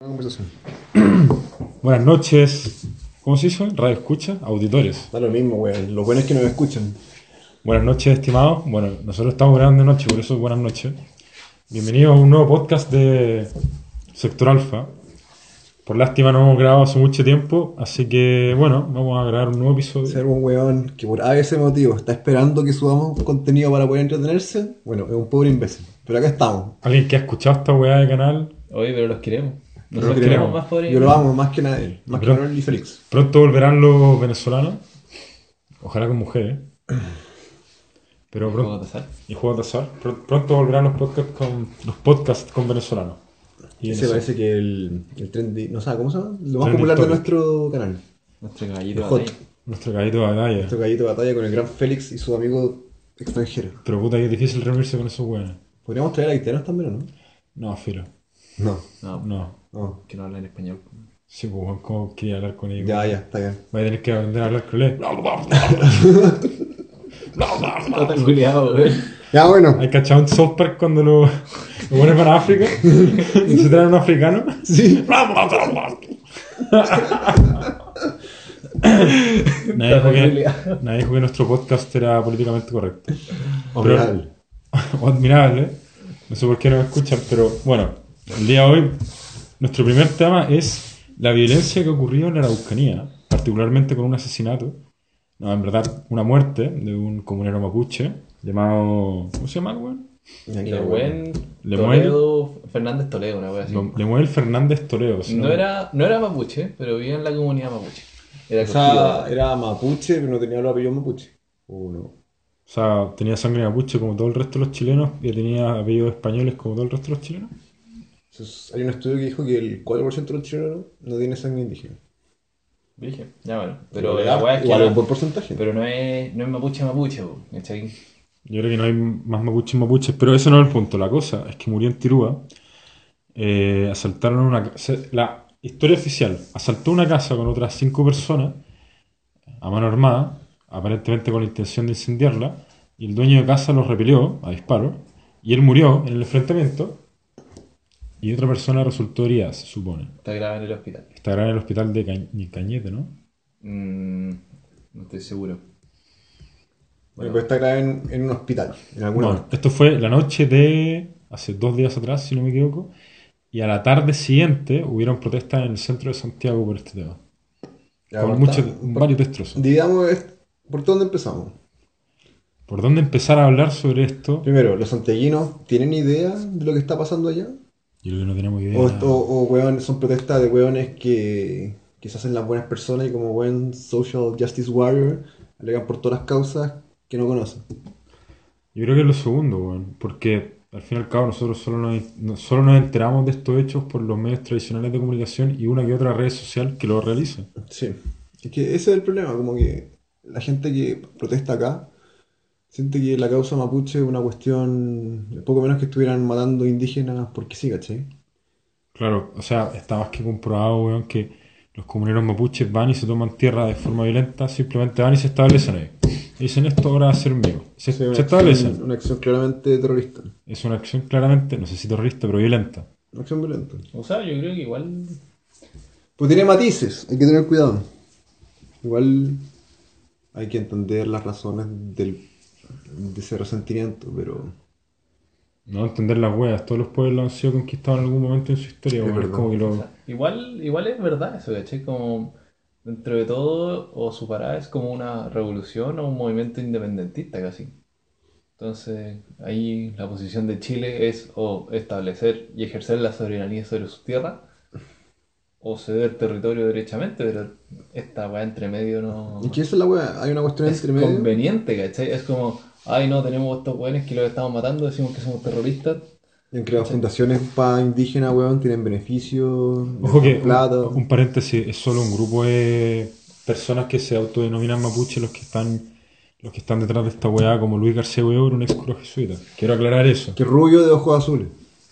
Una conversación. Buenas noches. ¿Cómo se hizo? Radio escucha, auditores. Da lo mismo, weón. Lo bueno es que nos escuchan. Buenas noches, estimados. Bueno, nosotros estamos grabando de noche, por eso buenas noches. Bienvenidos a un nuevo podcast de Sector Alfa. Por lástima no hemos grabado hace mucho tiempo, así que bueno, vamos a grabar un nuevo episodio. Ser un weón que por a ese motivo está esperando que subamos contenido para poder entretenerse, bueno, es un pobre imbécil. Pero acá estamos. Alguien que ha escuchado esta weá de canal, Oye, pero los queremos. Pero Nosotros lo queremos queremos. más. Yo lo amo más que nadie. Más que Pero- Manuel y Félix. pronto volverán los venezolanos. Ojalá con mujeres. Pero Juego pronto, de azar. y juegos de azar. Pr- Pronto volverán los podcasts con, los podcasts con venezolanos. Y Ese parece que el, el trendy, no sé, ¿cómo se llama? Lo más popular de nuestro canal. Nuestro caballito de batalla. Nuestro gallito de batalla. Nuestro gallito de batalla con el gran Félix y su amigo extranjero. Pero puta que es difícil reunirse con esos weones. Podríamos traer a haitianos también, ¿o no? No, filo. No, No, No. No. que no habla en español. Sí, pues, ¿cómo quería hablar con ellos? Ya, ya, está bien. Voy a tener que aprender a hablar con él. Está tan culiado, güey. Ya, bueno. ¿Hay cachado en South Park cuando lo, lo ponen para África? y se traen un africano. Sí. Nadie dijo, que, nadie dijo que nuestro podcast era políticamente correcto. Honorable. o admirable. No sé por qué no me escuchan, pero bueno, el día de hoy, nuestro primer tema es la violencia que ocurrió en la Araucanía, particularmente con un asesinato, no, en verdad, una muerte de un comunero mapuche llamado. ¿Cómo se llama, el weón? Lemuel. Toledo, Fernández Toledo, una wea así. Lemuel Fernández Toledo. si No era, no era mapuche, pero vivía en la comunidad mapuche. Era O sea, acogida. era mapuche, pero no tenía los apellidos mapuche. O no. O sea, tenía sangre mapuche como todo el resto de los chilenos y tenía apellidos españoles como todo el resto de los chilenos. Entonces, hay un estudio que dijo que el 4% de los chilenos no tiene sangre indígena. Dije, ya bueno. Pero Igual la es que. igual es un no- buen porcentaje. pero no es, no es mapuche mapuche, ¿cachai? Yo creo que no hay más mapuches mapuches, pero eso no es el punto. La cosa es que murió en Tirúa. eh, asaltaron una casa. La historia oficial: asaltó una casa con otras cinco personas a mano armada, aparentemente con la intención de incendiarla. Y el dueño de casa los repelió a disparos. Y él murió en el enfrentamiento. Y otra persona resultó herida, se supone. Está grave en el hospital. Estará en el hospital de Ca- Cañete, ¿no? Mm, no estoy seguro. Bueno, pues está grave en, en un hospital, en alguna Bueno, parte. esto fue la noche de hace dos días atrás, si no me equivoco, y a la tarde siguiente hubieron protestas en el centro de Santiago por este tema. Ya, con muchos, está- varios destrozos. Digamos, ¿por dónde empezamos? ¿Por dónde empezar a hablar sobre esto? Primero, ¿los santiaguinos tienen idea de lo que está pasando allá? Yo creo que no tenemos idea. O, o, o weón, son protestas de weones que, que se hacen las buenas personas y como buen social justice warrior alegan por todas las causas que no conocen. Yo creo que es lo segundo, weón, porque al fin y al cabo nosotros solo nos, no- solo nos enteramos de estos hechos por los medios tradicionales de comunicación y una que otra red social que lo realiza. Sí, es que ese es el problema, como que la gente que protesta acá siente que la causa mapuche es una cuestión, poco menos que estuvieran matando indígenas porque sí, ¿cachai? Claro, o sea, está más que comprobado, weón, que los comuneros mapuches van y se toman tierra de forma violenta, simplemente van y se establecen ahí. Y dicen esto ahora va a ser mío. Se, Sí, una, se acción, establecen. una acción claramente terrorista, Es una acción claramente, no sé si terrorista, pero violenta. una acción violenta. O sea, yo creo que igual. Pues tiene matices, hay que tener cuidado. Igual hay que entender las razones del, de ese resentimiento, pero No entender las weas. Todos los pueblos han sido conquistados en algún momento en su historia, Es weón. Es verdad. como que lo- o sea, igual, igual es verdad eso, ¿cachai? Como dentro de todo, o su parada es como una revolución o un movimiento independentista casi. Entonces, ahí la posición de Chile es o establecer y ejercer la soberanía sobre su tierra o ceder territorio derechamente, pero esta weá entre medio no ¿Y qué es la wea? Hay una cuestión es entre medio. conveniente, ¿cachai? Es como, ay no, tenemos estos weones que los estamos matando, decimos que somos terroristas. Y Han creado fundaciones para indígenas, weón, tienen beneficios, Ojo que, plata. un, un paréntesis, es solo un grupo de personas que se autodenominan mapuche los que están los que están detrás de esta weá, como Luis García Huidobro, un ex cura jesuita. Quiero aclarar eso. Que rubio de ojos azules.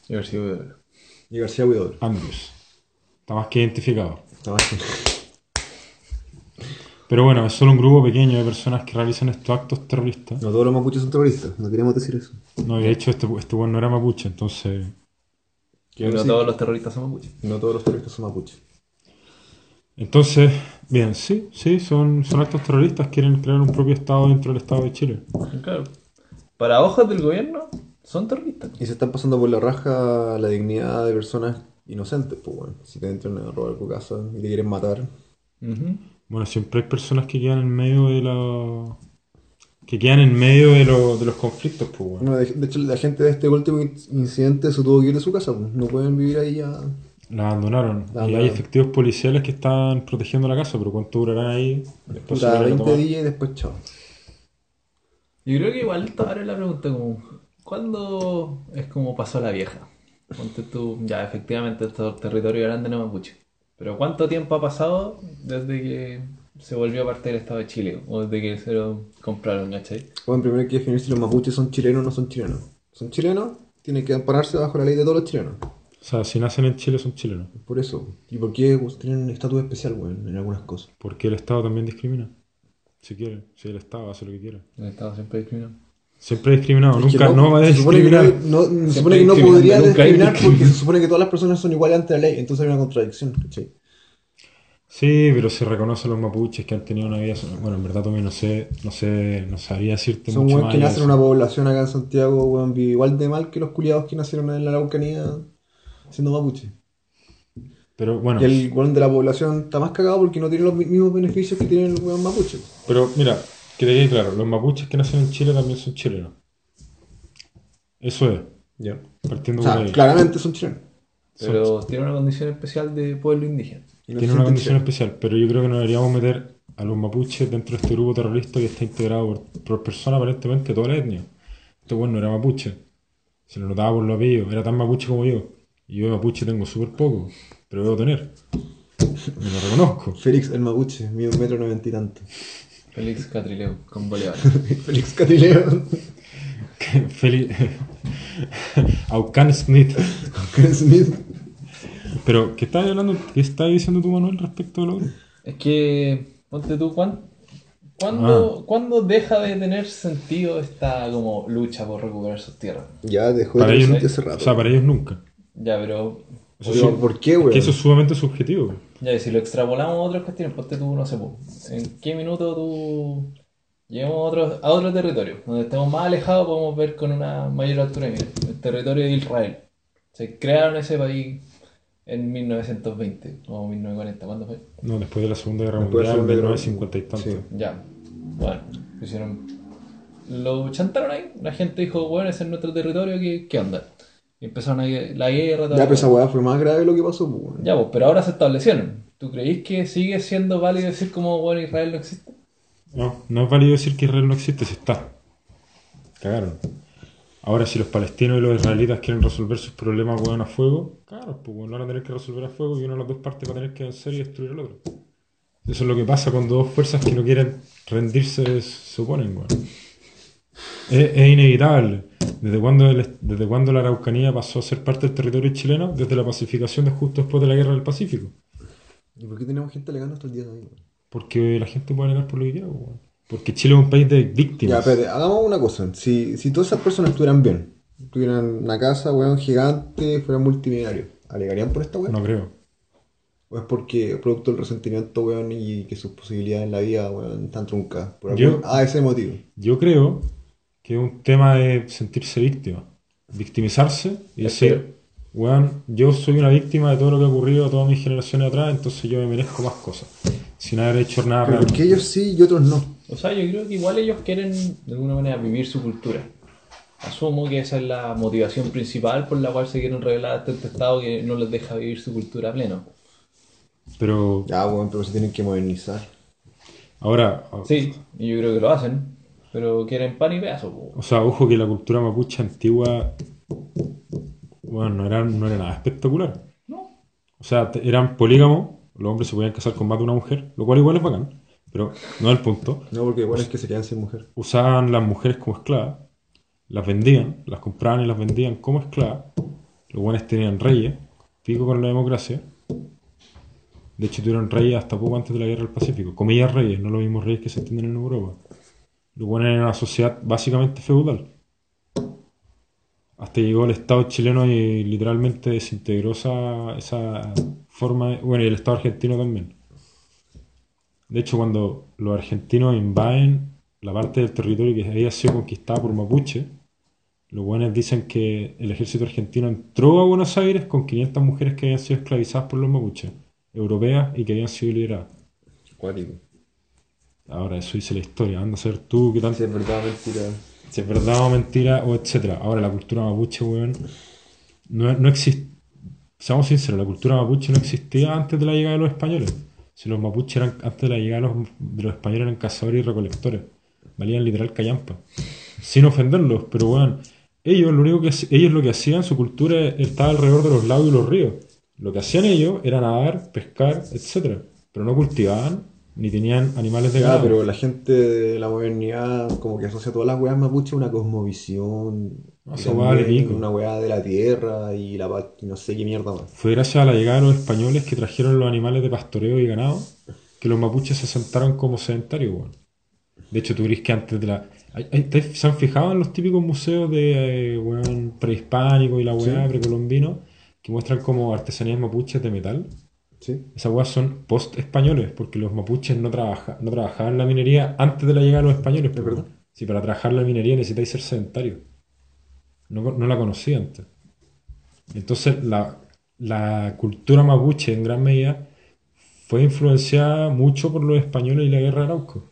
Y a ver si voy a ver. Y García Huidobro. Andrews. Está más que identificado. Nada más que- Pero bueno, es solo un grupo pequeño de personas que realizan estos actos terroristas. No todos los mapuches son terroristas, no queríamos decir eso. No, y de hecho este, este weón no era mapuche, entonces... No sí. todos los terroristas son mapuches. No todos los terroristas son mapuches. Entonces, bien, sí, sí, son, son actos terroristas, quieren crear un propio Estado dentro del Estado de Chile. Claro. Para ojos del gobierno, son terroristas. Y se están pasando por la raja la dignidad de personas inocentes, pues bueno. Si te entran a robar tu casa y te quieren matar. Ujú. Bueno, siempre hay personas que quedan en medio de la... que quedan en medio de, lo- de los conflictos, pues, bueno. Bueno, de, de hecho, la gente de este último in- incidente se tuvo que ir de su casa, pues. No pueden vivir ahí ya. La abandonaron. La Y hay efectivos policiales que están protegiendo la casa, pero ¿cuánto durarán ahí? Después Puta, van a 20 tomar. días y después chao. Yo creo que igual abre la pregunta como, ¿cuándo es como pasó la vieja? Ponte tú, ya efectivamente estos territorios eran de no mapuche. Pero ¿cuánto tiempo ha pasado desde que se volvió parte del Estado de Chile? O desde que se lo compraron, ¿cachai? Bueno, primero hay que definir si los mapuches son chilenos o no son chilenos. ¿Son chilenos? Tienen que ampararse bajo la ley de todos los chilenos. O sea, si nacen en Chile son chilenos. Por eso. ¿Y por qué tienen un estatus especial, weón, en algunas cosas? Porque el Estado también discrimina. Si quiere, si el Estado hace lo que quiera. El Estado siempre discriminó. Siempre ha discriminado, Es nunca no, va a se supone que discriminar. no, no- se supone que no podría discriminar porque se supone que todas las personas son iguales ante la ley, entonces hay una contradicción, ¿cachai? Sí, pero se reconoce a los mapuches que han tenido una vida. Bueno, en verdad también no sé, no sé, no sabría decirte Son mucho más que nacen en una población acá en Santiago, weón, vive igual de mal que los culiados que nacieron en la Araucanía siendo mapuche. Pero bueno, Y el weón de la población está más cagado porque no tiene los mi- mismos beneficios que tiene el weón mapuche. pero mira, que te quede claro, los mapuches que nacen en Chile también son chilenos. Eso es, Ya. partiendo O por ahí. claramente son chilenos. Pero tiene una condición especial de pueblo indígena. No Tiene se una condición chilenos. especial, pero yo creo que no deberíamos meter a los mapuches dentro de este grupo terrorista que está integrado por, por personas aparentemente de toda la etnia. Este bueno no era mapuche, se lo notaba por los apellidos, era tan mapuche como yo. Y yo de mapuche tengo súper poco, pero debo tener. Me lo reconozco. Félix el mapuche, mide un metro noventa y tanto. Félix Catrileo, con Bolívar. Félix Catileo. Feli... Aucan Smith. Smith. Pero, ¿qué estás hablando? ¿Qué estás diciendo tú, Manuel, respecto a lo Es que, ponte tú, ¿cuán- ¿cuándo, Ah. ¿cuándo deja de tener sentido esta como lucha por recuperar sus tierras? Ya dejó Para de tener hace rato. o sea, para ellos nunca. Ya, pero Eso Pero, sí- ¿Por qué, es weón? que eso es sumamente subjetivo. Ya, si lo extrapolamos a otras cuestiones, ponte tú, no sé, ¿en qué minuto tú llegamos a otro, a otro territorio? Donde estemos más alejados podemos ver con una mayor altura de mira, el territorio de Israel. Se crearon ese país en 1920 o 1940, ¿cuándo fue? No, después de la Segunda Guerra Después Mundial, Guerra 1950 y tanto. Sí. Ya, bueno, hicieron. Lo chantaron ahí, la gente dijo, bueno, ese es nuestro territorio, ¿qué, qué onda? Y empezaron a, la guerra, toda Ya, pero esa weá. fue más grave lo que pasó, pues, weón. Ya, pues, pero ahora se establecieron. ¿Tú creís que sigue siendo válido decir como, bueno, Israel no existe? No, no es válido decir que Israel no existe si está. Cagaron. Ahora, si los palestinos y los israelitas quieren resolver sus problemas weón, a fuego, claro, pues lo van a tener que resolver a fuego y una de las dos partes va a tener que vencer y destruir al otro. Eso es lo que pasa cuando dos fuerzas que no quieren rendirse se oponen, weón. Es, es inevitable. ¿Desde cuándo, el- ¿Desde cuándo la Araucanía pasó a ser parte del territorio chileno? Desde la pacificación de justo después de la Guerra del Pacífico. ¿Y por qué tenemos gente alegando hasta el día de hoy? Porque la gente puede alegar por lo que quiera. Porque Chile es un país de Ya, víctimas. espérate, hagamos una cosa. Si, si todas esas personas estuvieran bien, tuvieran una casa, weón, gigante, fueran multimillonarios, ¿alegarían por esta weón? No creo. ¿O es porque producto del resentimiento, weón, y que sus posibilidades en la vida, weón, están truncadas? Por Yo- algún- Ah, ese motivo. Yo creo que es un tema de sentirse víctima. Victimizarse y Es decir, weón, yo soy una víctima de todo lo que ha ocurrido a todas mis generaciones atrás, entonces yo me merezco más cosas. Sin haber hecho nada Pero porque ellos sí y otros no. O sea, yo creo que igual ellos quieren de alguna manera vivir su cultura. Asumo que esa es la motivación principal por la cual se quieren revelar ante este Estado que no les deja vivir su cultura a pleno. Pero Ya, weón, pero se tienen que modernizar. ahora, Sí, y yo creo que lo hacen, pero quieren pan y pedazo. po. o sea, ojo que la cultura mapuche antigua, bueno, no era, no era nada espectacular. No, O sea, eran polígamos, los hombres se podían casar con más de una mujer, lo cual igual es bacán, pero no es el punto. No, porque igual es que se quedan sin mujer. usaban las mujeres como esclavas, las vendían, las compraban y las vendían como esclavas. Los buenos tenían reyes, pico con la democracia. De hecho, tuvieron reyes hasta poco antes de la guerra del Pacífico. Comillas reyes, no los mismos reyes que se entienden en Europa. Los buenos eran una sociedad básicamente feudal. Hasta llegó el Estado chileno y literalmente desintegró esa, esa forma, bueno, y el Estado argentino también. De hecho, cuando los argentinos invaden la parte del territorio que había sido conquistada por Mapuche, los buenos dicen que el ejército argentino entró a Buenos Aires con 500 mujeres que habían sido esclavizadas por los mapuches, europeas y que habían sido liberadas. Ahora, eso dice la historia. Anda a ser tú, ¿qué tal? Si es verdad o mentira. si es verdad o mentira, o etcétera. Ahora, la cultura mapuche, weón, no, no existe. Seamos sinceros, la cultura mapuche no existía antes de la llegada de los españoles. Si los mapuches eran, antes de la llegada de los, de los españoles eran cazadores y recolectores. Valían literal callampa. Sin ofenderlos, pero weón, ellos lo único que ellos lo que hacían, su cultura estaba alrededor de los lagos y los ríos. Lo que hacían ellos era nadar, pescar, etcétera. Pero no cultivaban, ni tenían animales de ganado. pero la gente de la modernidad como que asocia todas las weas mapuche a una cosmovisión. Vale pico. Una wea de la tierra y la y no sé qué mierda más. Fue gracias a la llegada de los españoles que trajeron los animales de pastoreo y ganado que los mapuches se sentaron como sedentarios, weón. De hecho, tú crees que antes de la... hay- hay- ¿te- ¿Se han fijado en los típicos museos de eh, weón, prehispánico y la weá Sí. precolombino que muestran como artesanías mapuches de metal? ¿Sí? Esas weas son post-españoles, porque los mapuches no, trabaja, no trabajaban la minería antes de la llegada de los españoles. verdad. Si para trabajar la minería necesitáis ser sedentario. No, no la conocía antes. Entonces, la, la cultura mapuche, en gran medida, fue influenciada mucho por los españoles y la guerra de Arauco.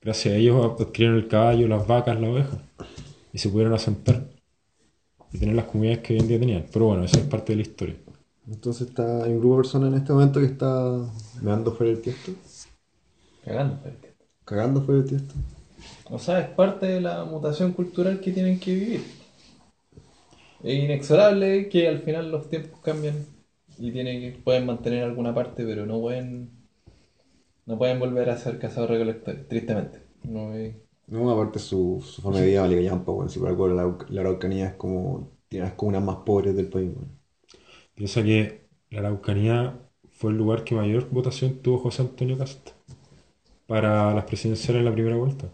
Gracias a ellos adquirieron el caballo, las vacas, la oveja. Y se pudieron asentar. Y tener las comunidades que hoy en día tenían. Pero bueno, eso es parte de la historia. Entonces está, hay un grupo de personas en este momento que está meando fuera del tiesto, Cagando, espérate. cagando fuera del tiesto. O sea, es parte de la mutación cultural que tienen que vivir. Es inexorable que al final los tiempos cambian y tienen que, pueden mantener alguna parte, pero no pueden no pueden volver a ser cazadores recolectores, tristemente. No es- No, aparte su, su forma de vida vale callampa, weón. Si por algo la, la Araucanía es como, tiene las comunas más pobres del país, weón. Piensa que la Araucanía fue el lugar que mayor votación tuvo José Antonio Cast para las presidenciales en la primera vuelta.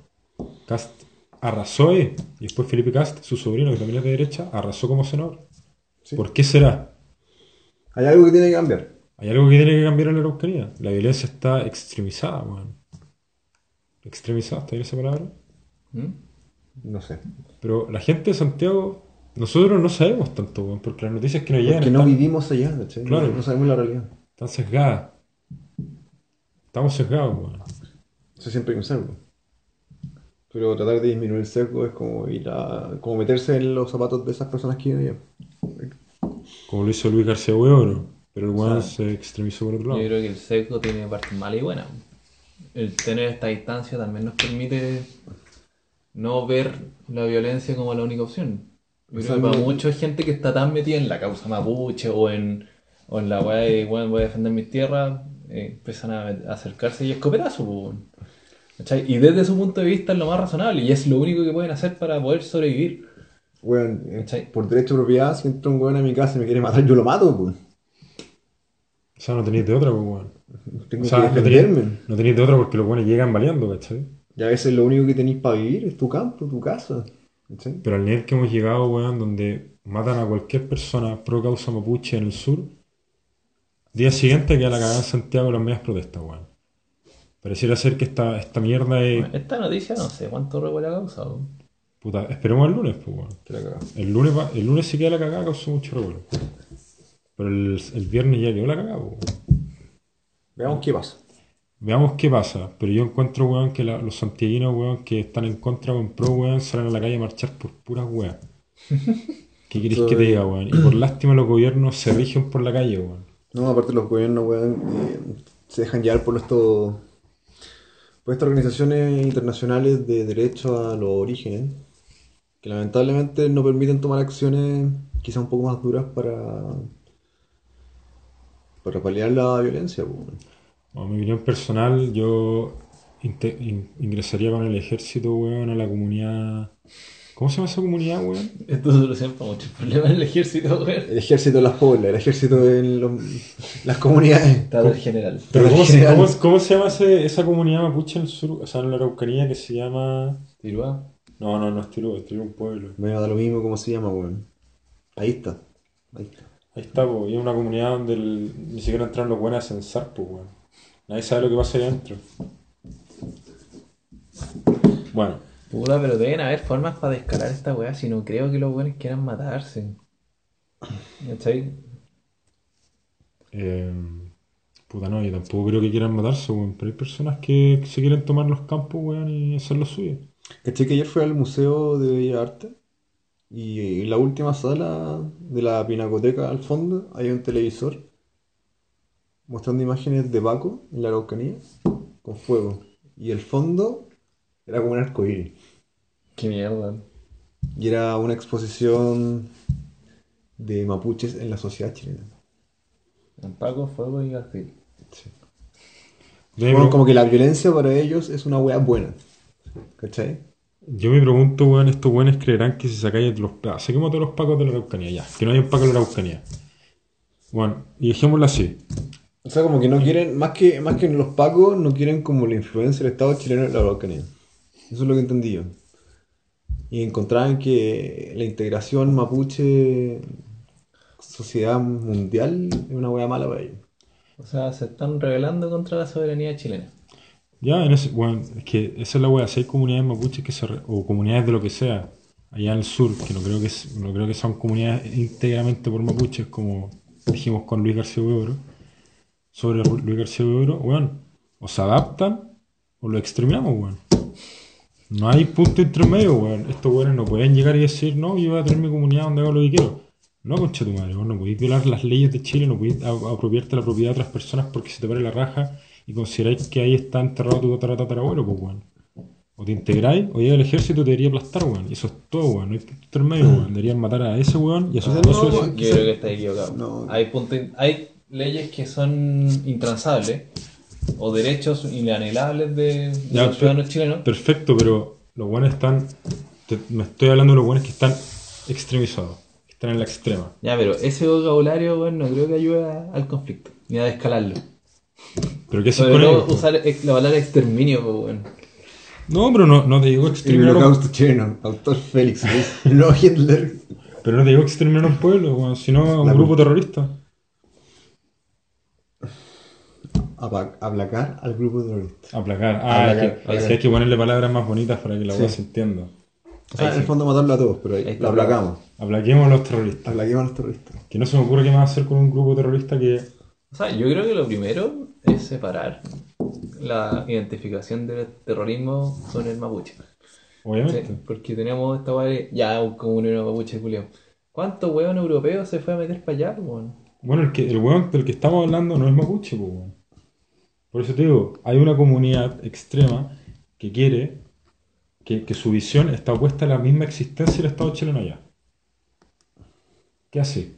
Cast arrasó ahí, y después Felipe Cast, su sobrino, que también es de derecha, arrasó como senador. Sí. ¿Por qué será? Hay algo que tiene que cambiar. Hay algo que tiene que cambiar en la Araucanía. La violencia está extremizada, weón. Extremizada, ¿está bien esa palabra? ¿Mm? No sé. Pero la gente de Santiago, nosotros no sabemos tanto, weón, porque las noticias que nos llegan Porque no están, vivimos allá, Claro. No sabemos la realidad. están sesgadas. Estamos sesgados, weón. Eso siempre hay que usarlo. Pero tratar de disminuir el sesgo es como ir a. como meterse en los zapatos de esas personas que viven allá. Como lo hizo Luis García Huevo, pero el weón O se extremizó por otro Yo lado. creo que el sesgo tiene partes malas y buenas. El tener esta distancia también nos permite no ver la violencia como la única opción. Para Exacto. mucha gente que está tan metida en la causa mapuche o en, o en la weá de "Weón, voy a defender mis tierras, eh, empiezan a, acercarse y escopetazo. ¿Cachai? Y desde su punto de vista es lo más razonable y es lo único que pueden hacer para poder sobrevivir. Weón, eh, ¿Cachai? por derecho de propiedad, si entra un weón a mi casa y me quiere matar, yo lo mato, pues. O sea, no tenéis de otra, pues, weón. Tengo O sea, que no tenéis, defenderme. no tenéis de otra porque los weones llegan baleando, ¿cachai? Y a veces lo único que tenéis para vivir es tu campo, tu casa. Pero al nivel que hemos llegado, weón, donde matan a cualquier persona pro causa mapuche en el sur, día siguiente queda la cagada en Santiago las medias protestas, weón. Pareciera ser que esta, esta mierda es. Esta noticia no sé cuánto revuelo ha causado. Puta, esperemos el lunes, pues, weón. Que la cagada. El lunes, va- el lunes sí queda la cagada, causó mucho revuelo. Pero el, el viernes ya quedó la cagada, pues, weón. Veamos qué pasa. Veamos qué pasa. Pero yo encuentro, weón, que la- los santiaguinos, weón, que están en contra con pro, weón, salen a la calle a marchar por puras weas. ¿Qué queréis que te diga, weón? Y por lástima los gobiernos se rigen por la calle, weón. No, aparte los gobiernos, weón, eh, se dejan llevar por estos por estas organizaciones internacionales de derecho a los orígenes, que lamentablemente no permiten tomar acciones quizá un poco más duras para para paliar la violencia, weón. Bueno, mi opinión personal, yo in- ingresaría con el ejército, weón, a la comunidad. ¿Cómo se llama esa comunidad, weón? Esto soluciona para muchos problemas en el ejército, weón. El ejército de las poblas, el ejército en los- las comunidades. Estado general. Pero ¿cómo, se, General. cómo- cómo se llama ese- esa comunidad mapuche en el sur? O sea, en la Araucanía que se llama. Tirúa. No, no, no es Tirú, es un pueblo. Me da lo mismo cómo se llama, weón. Ahí está. Ahí está. Ahí está, pues. Y es una comunidad donde el- ni siquiera entran los buenos a censar, pues, weón. Nadie sabe lo que pasa ahí adentro. Bueno, Puta, pero deben haber formas para descalar esta weá si no creo que los buenos quieran matarse. ¿Cachai? eh, puta no, yo tampoco creo que quieran matarse, weón. Pero hay personas que se quieren tomar los campos, weón, y hacer lo suyo. Caché que ayer fui al Museo de Bellas Artes y en la última sala de la pinacoteca al fondo hay un televisor mostrando imágenes de Baco en la Araucanía con fuego. Y el fondo era como un arcoíris. Qué mierda. Y era una exposición de mapuches en la sociedad chilena. En Paco, Fuego y. Yo me, Bueno, como que la violencia para ellos es una wea buena. ¿Cachai? yo me pregunto, weón, estos weones creerán que si sacáis los pacos, saquemos todos los pacos de la Araucanía, ya, que no hay un paco en la Araucanía. Bueno, y dejémoslo así. O sea, como que no quieren, más que, más que los pacos, no quieren como la influencia del Estado chileno en la Araucanía. Eso es lo que entendí yo. Y encontraban que la integración mapuche, sociedad mundial, es una wea mala para ellos. O sea, se están rebelando contra la soberanía chilena. Ya, en ese, bueno, es que esa es la wea, si hay comunidades mapuches que se re- o comunidades de lo que sea, allá en el sur, que no creo que, no creo que son comunidades íntegramente por mapuches, como dijimos con Luis García Huebro, sobre Luis García Huebro, weón, o se adaptan o lo exterminamos, weón. No hay punto intermedio, weón. Estos weones no pueden llegar y decir, no, yo voy a tener mi comunidad donde hago lo que quiero. No, concha tu madre, vos no podéis violar las leyes de Chile, no podéis apropiarte la propiedad de otras personas porque se te pare la raja y consideráis que ahí está enterrado tu tataratatarabuelo, pues, weón. O te integráis, o llega el ejército y te debería aplastar, weón. Y eso es todo, weón. No hay punto intermedio, weón. Deberían matar a ese weón y a sea, dos no, socios. Yo creo que está equivocado. No. Hay, punto in- hay leyes que son intransables o derechos inalienables de, de Ya, los ciudadanos chilenos. Perfecto, pero los buenos están. te- me estoy hablando de los buenos que están extremizados, que están en la extrema. Ya, pero ese vocabulario, bueno, no creo que ayude a- al conflicto, ni a descalarlo. Pero ¿qué haces con todo ellos? usar ex- la palabra exterminio, pues, bueno. No, pero no, no te digo El exterminar un, holocausto chileno, autor Félix, no Hitler. pero no te digo exterminar a un pueblo, weón, sino a un La grupo terrorista. Aplacar al grupo terrorista. Aplacar. Ah, Aplacar, es que- hay que ponerle palabras más bonitas para que la Sí. weá se entienda. O sea, Ahí en el sí. fondo matarlo a todos, pero ahí Ahí lo aplacamos. Aplaquemos a los terroristas. Aplaquemos a los terroristas. Que no se me ocurre qué más hacer con un grupo terrorista que. O sea, yo creo que lo primero es separar la identificación del terrorismo con el mapuche. Obviamente. Sí, porque tenemos esta de ya un comunero mapuche culiao. ¿Cuántos huevos europeos se fue a meter para allá, weón? Bueno, el, que, el weón del que estamos hablando no es mapuche, pues, weón. Por eso te digo, hay una comunidad extrema que quiere que, que su visión está opuesta a la misma existencia del Estado chileno allá. ¿Qué hace?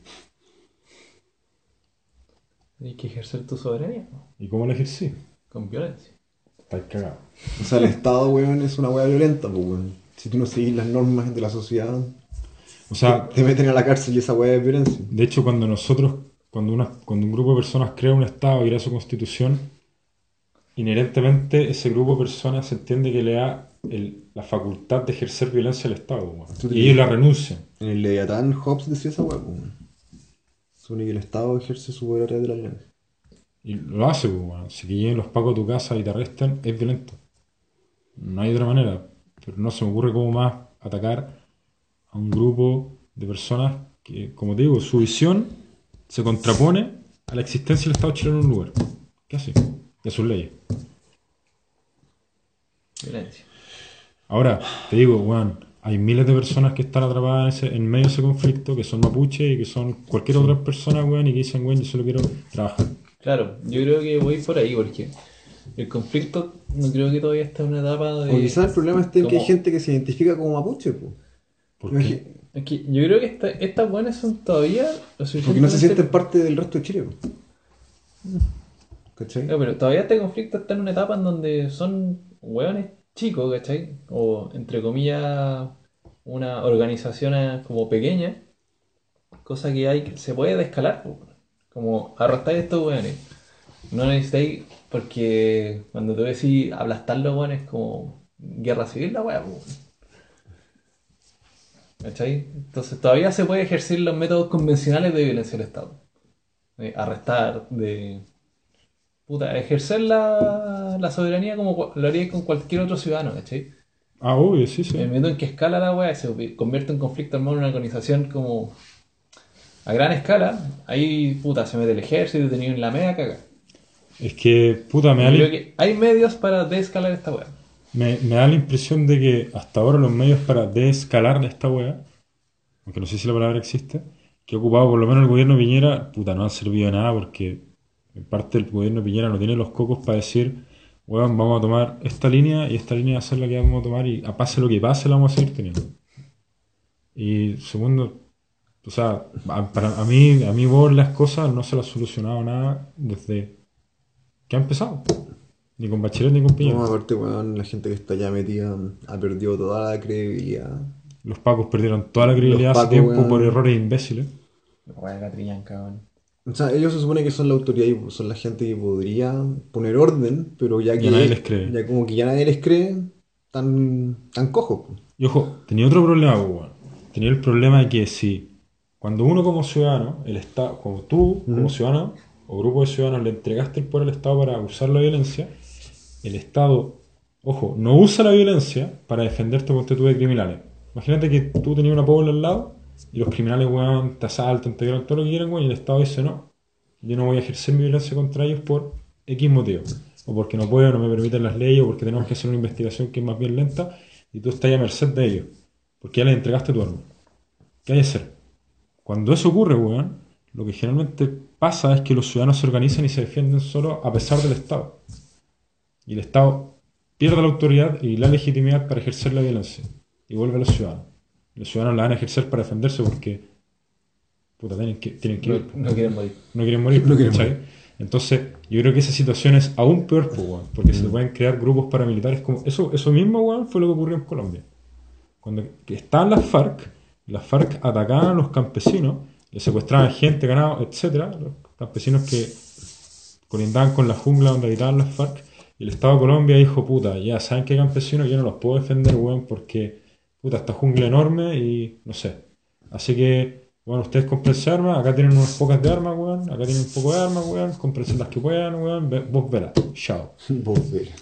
Hay que ejercer tu soberanía ¿no? ¿Y cómo lo ejercí? con violencia. Estáis cagados. O sea, el Estado, weón, es una wea violenta, pues, weón. Si tú no seguís las normas de la sociedad, O sea, te meten a la cárcel y esa wea es violencia. de hecho, cuando nosotros, cuando, una, cuando un grupo de personas crea un Estado y crea su constitución, inherentemente ese grupo de personas se entiende que le da el- la facultad de ejercer violencia al Estado. weón. Y ellos la renuncian. En el Leviatán, Hobbes decía esa pues, weón. Supone que el Estado ejerce su poder a través de la violencia. Y lo hace, pues, weón. Si que lleguen los pacos a tu casa y te arresten, es violento. No hay otra manera. Pero no se me ocurre cómo más atacar a un grupo de personas que, como te digo, su visión se contrapone a la existencia del Estado chileno en un lugar. ¿Qué hace? A sus leyes. Violencia. Ahora, te digo, weón, hay miles de personas que están atrapadas en, ese- en medio de ese conflicto, que son mapuches y que son cualquier otra persona, weón, y que dicen, weón, yo solo quiero trabajar. Claro, yo creo que voy por ahí porque el conflicto no creo que todavía está en una etapa de... O quizás el problema está en que hay gente que se identifica como mapuche, pues. ¿Por? Es que yo creo que esta- estas buenas son todavía Porque no se sienten parte del resto de Chile, pues. ¿Cachai? No, pero todavía este conflicto está en una etapa en donde son hueones chicos, ¿cachai? O entre comillas una organización eh, como pequeña, cosa que hay se puede descalar, como arrastrar estos hueones. No necesitáis, porque cuando te decís aplastar los hueones como guerra civil, la hueá. ¿Cachai? Entonces todavía se puede ejercer los métodos convencionales de violencia del Estado. De arrestar, de... Puta, ejercer la, la soberanía como lo haría con cualquier otro ciudadano, ¿cachai? Ah, obvio, sí, sí. En el momento en que escala la weá, se convierte en conflicto armado en una organización como a gran escala, ahí puta, se mete el ejército y tenido en la media caga. Es que, puta, me da, creo que hay medios para descalar esta weá. me, me da la impresión de que hasta ahora los medios para descalar esta wea, aunque no sé si la palabra existe, que ha ocupado por lo menos el gobierno Piñera, puta, no han servido de nada porque en parte el gobierno de Piñera no tiene los cocos para decir, weón, vamos a tomar esta línea y esta línea va a ser la que vamos a tomar y a pase lo que pase la vamos a seguir teniendo. Y segundo, o sea, a, para, a mí, a mí vos las cosas no se las ha solucionado nada desde que ha empezado. Ni con Bachelet ni con Piñera. No, aparte, weón, la gente que está ya metida ha perdido toda la credibilidad. Los pacos perdieron toda la credibilidad Los hace pacos, tiempo weón. por errores imbéciles. Weón. O sea, ellos se supone que son la autoridad y son la gente que podría poner orden, pero ya que. Ya nadie les cree. Ya como que ya nadie les cree, tan, tan cojos. po. Y ojo, tenía otro problema, weón. Tenía el problema de que si cuando uno como ciudadano, el Estado, como tú como ciudadano o grupo de ciudadanos le entregaste el poder al Estado para usar la violencia, el Estado, ojo, no usa la violencia para defenderte contra tú de criminales. Imagínate que tú tenías una pobla al lado y los criminales, weón, te asaltan, te violan todo lo que quieran, weón, y el Estado dice no. Yo no voy a ejercer mi violencia contra ellos por X motivo. O porque no puedo, no me permiten las leyes, o porque tenemos que hacer una investigación que es más bien lenta, y tú estás a merced de ellos. Porque ya les entregaste tu arma. ¿Qué hay que hacer? Cuando eso ocurre, weón, lo que generalmente pasa es que los ciudadanos se organizan y se defienden solo a pesar del Estado. Y el Estado pierde la autoridad y la legitimidad para ejercer la violencia. Y vuelve a los ciudadanos. Los ciudadanos la van a ejercer para defenderse porque puta, tienen que, tienen que No, ir, po. no quieren morir. no quieren morir, No quieren ¿cachai? Entonces, yo creo que esa situación es aún peor, po, weón, porque se pueden crear grupos paramilitares como... Eso, eso mismo, weón, fue lo que ocurrió en Colombia. Cuando estaban las FARC, las FARC atacaban a los campesinos, les secuestraban gente, ganado, etcétera, los campesinos que colindaban con la jungla donde habitaban las FARC, y el Estado de Colombia dijo, puta, ya saben que campesinos yo no los puedo defender, weón, porque, puta, esta jungla enorme y no sé. Así que, bueno, ustedes comprense armas, acá tienen unas pocas de armas, weón, acá tienen un poco de armas, weón, comprense las que puedan, weón, ve- vos verás, chao. Vos verás.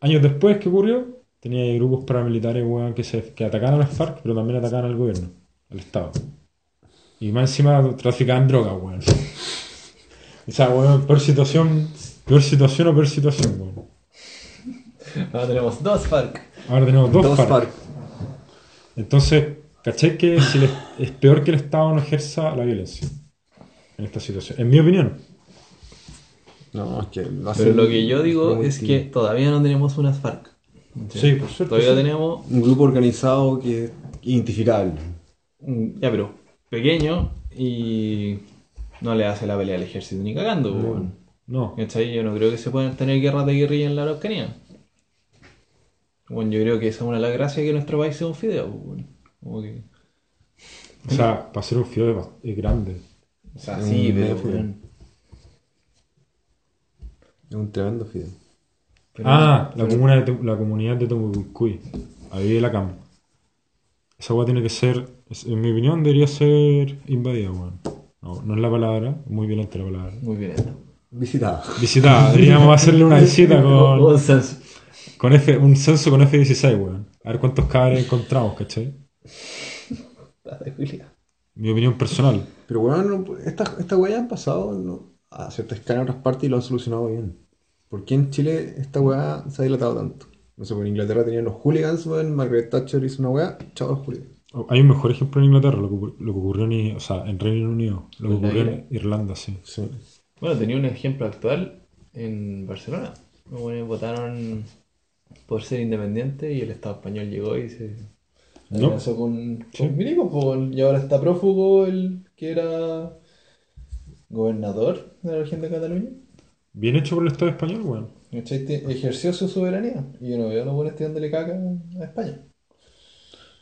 Años después, ¿qué ocurrió? Tenía grupos paramilitares, weón, que, se, que atacaban a las FARC, pero también atacaban al gobierno, al Estado. Y más encima traficaban drogas, weón. O sea, weón, peor situación, peor situación o peor situación, weón. Ahora tenemos dos FARC. Ahora tenemos dos, Dos FARC. FARC. Entonces, ¿cachai que si el- es peor que el Estado no ejerza la violencia en esta situación? En mi opinión. No, es que va a Pero ser lo que yo digo es que todavía no tenemos unas FARC. Sí, por suerte, Todavía sí. tenemos, Un grupo organizado que es identificable. ya pero, pequeño y no le hace la pelea al ejército ni cagando. No. ¿Cachai? Yo no creo que se puedan tener guerras de guerrilla en la Araucanía. Bueno, yo creo que esa es una de las gracias que nuestro país sea un fideo. weón. Como que... O sea, para ser un fideo es es grande. O sea, Un sí, pero... Es un tremendo fideo. Pero- ah, la, pero- comuna de, la comunidad de Temucuy. Ahí vive la CAM. Esa weá tiene que ser, es- en mi opinión, debería ser invadida, weón. No, no es la palabra, es muy violenta la palabra. Muy bien esto. Visitada. Visitada, deberíamos hacerle una visita con. Con F, un censo con F-16, weón. A ver cuántos cabres encontramos, ¿cachai? Estás de Julia. Mi opinión personal. Pero bueno, estas esta weá han pasado ¿no? a cierta escala en otras partes y lo han solucionado bien. ¿Por qué en Chile esta weá se ha dilatado tanto? No sé, por Inglaterra tenían los hooligans, weón, Margaret Thatcher hizo una weá, chao los hooligans. Hay un mejor ejemplo en Inglaterra, lo que, lo que ocurrió en, o sea, en Reino Unido, lo que ¿En ocurrió en? Irlanda, sí. Sí. Bueno, tenía un ejemplo actual en Barcelona. Los buenos votaron por ser independiente y el Estado español llegó y se No. con, Sí. con Milico, po, y ahora está prófugo el que era gobernador de la región de Cataluña. Bien hecho por el Estado español, weón. ¿Cachai? Te- Ejerció su soberanía. Y yo no veo a los buenos tirándole caca a España.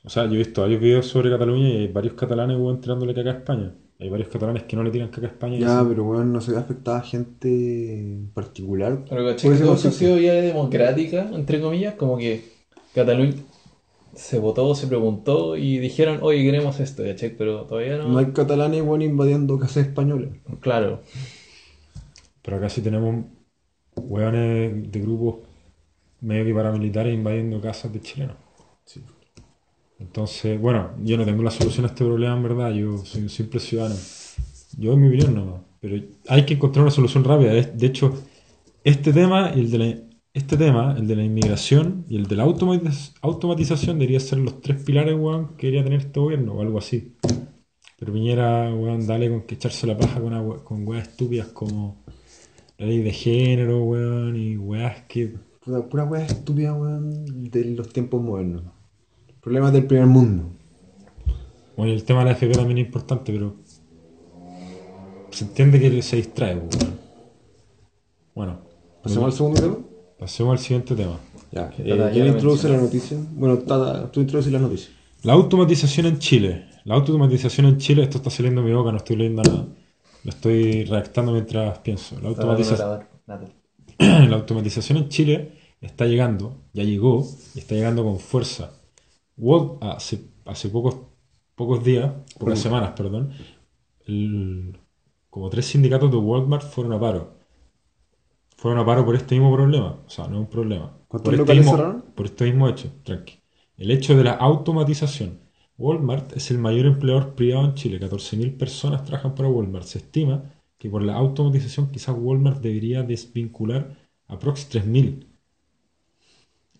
O sea, yo he visto varios videos sobre Cataluña y hay varios catalanes, weón, tirándole caca a España. Hay varios catalanes que no le tiran caca a España. Ya, pero weón, no se ve afectada a gente en particular. Pero ¿cachai? Que todo eso ha conflicto. sido vía democrática, entre comillas, como que Cataluña, se votó, se preguntó y dijeron, oye, queremos esto, ¿cachai? Pero todavía no. No hay catalanes, weón, invadiendo casas españolas. Claro. Pero acá sí tenemos hueones de grupos medio que paramilitares invadiendo casas de chilenos. Sí. Entonces, bueno, yo no tengo la solución a este problema en verdad, yo soy un simple ciudadano. Yo en mi opinión no, pero hay que encontrar una solución rápida. De hecho, este tema el de la, este tema, el de la inmigración y el de la automatiz- automatización deberían ser los tres pilares, weón, que debería tener este gobierno o algo así. Pero Piñera, weón, dale con que echarse la paja con, una con weas estúpidas como la ley de género, weón, y weas que Pura, pura weá estúpida, weón, de los tiempos modernos. Problemas del primer mundo. Bueno, el tema de la FP también es importante, pero se entiende que se distrae. pues, weón. Bueno, ¿Pasemos al segundo tema? pasemos al siguiente tema. Ya. Eh, Tata ya ¿Quién introduce la noticia? Bueno, Tata, tú introduces las noticias. La automatización en Chile. La automatización en Chile, esto está saliendo de mi boca, no estoy leyendo nada. Lo estoy redactando mientras pienso. La, automatiza- la automatización en Chile está llegando, ya llegó, y está llegando con fuerza. Wal- hace, hace pocos, pocos días, pocas semanas, perdón, el- como tres sindicatos de Walmart fueron a paro. Fueron a paro por este mismo problema. O sea, no es un problema. ¿Cuántos Por este mismo- cerraron? Por este mismo hecho, tranqui. El hecho de la automatización. Walmart es el mayor empleador privado en Chile. 14.000 personas trabajan para Walmart. Se estima que por la automatización quizás Walmart debería desvincular aprox 3.000.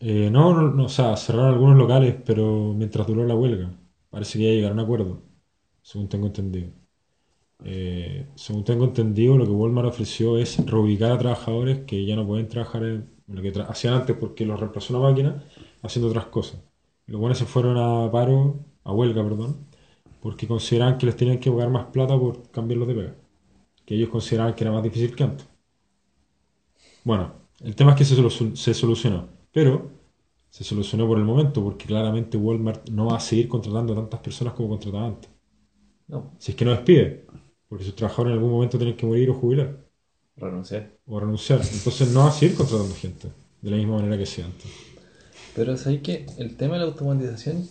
Eh, no, no, no, o sea, cerraron algunos locales, pero mientras duró la huelga. Parece que ya llegaron a un acuerdo, según tengo entendido. Eh, según tengo entendido, lo que Walmart ofreció es reubicar a trabajadores que ya no pueden trabajar en lo que hacían antes porque los reemplazó una máquina haciendo otras cosas. Los buenos se fueron a paro, a huelga, perdón, porque consideraban que les tenían que pagar más plata por cambiarlos de pega. Que ellos consideraban que era más difícil que antes. Bueno, el tema es que se solucionó, pero se solucionó por el momento porque claramente Walmart no va a seguir contratando a tantas personas como contrataba antes. No, Si es que no despide, porque sus trabajadores en algún momento tienen que morir o jubilar renunciar. o renunciar. Entonces no va a seguir contratando gente de la misma manera que hacía antes. Pero sabéis que el tema de la automatización,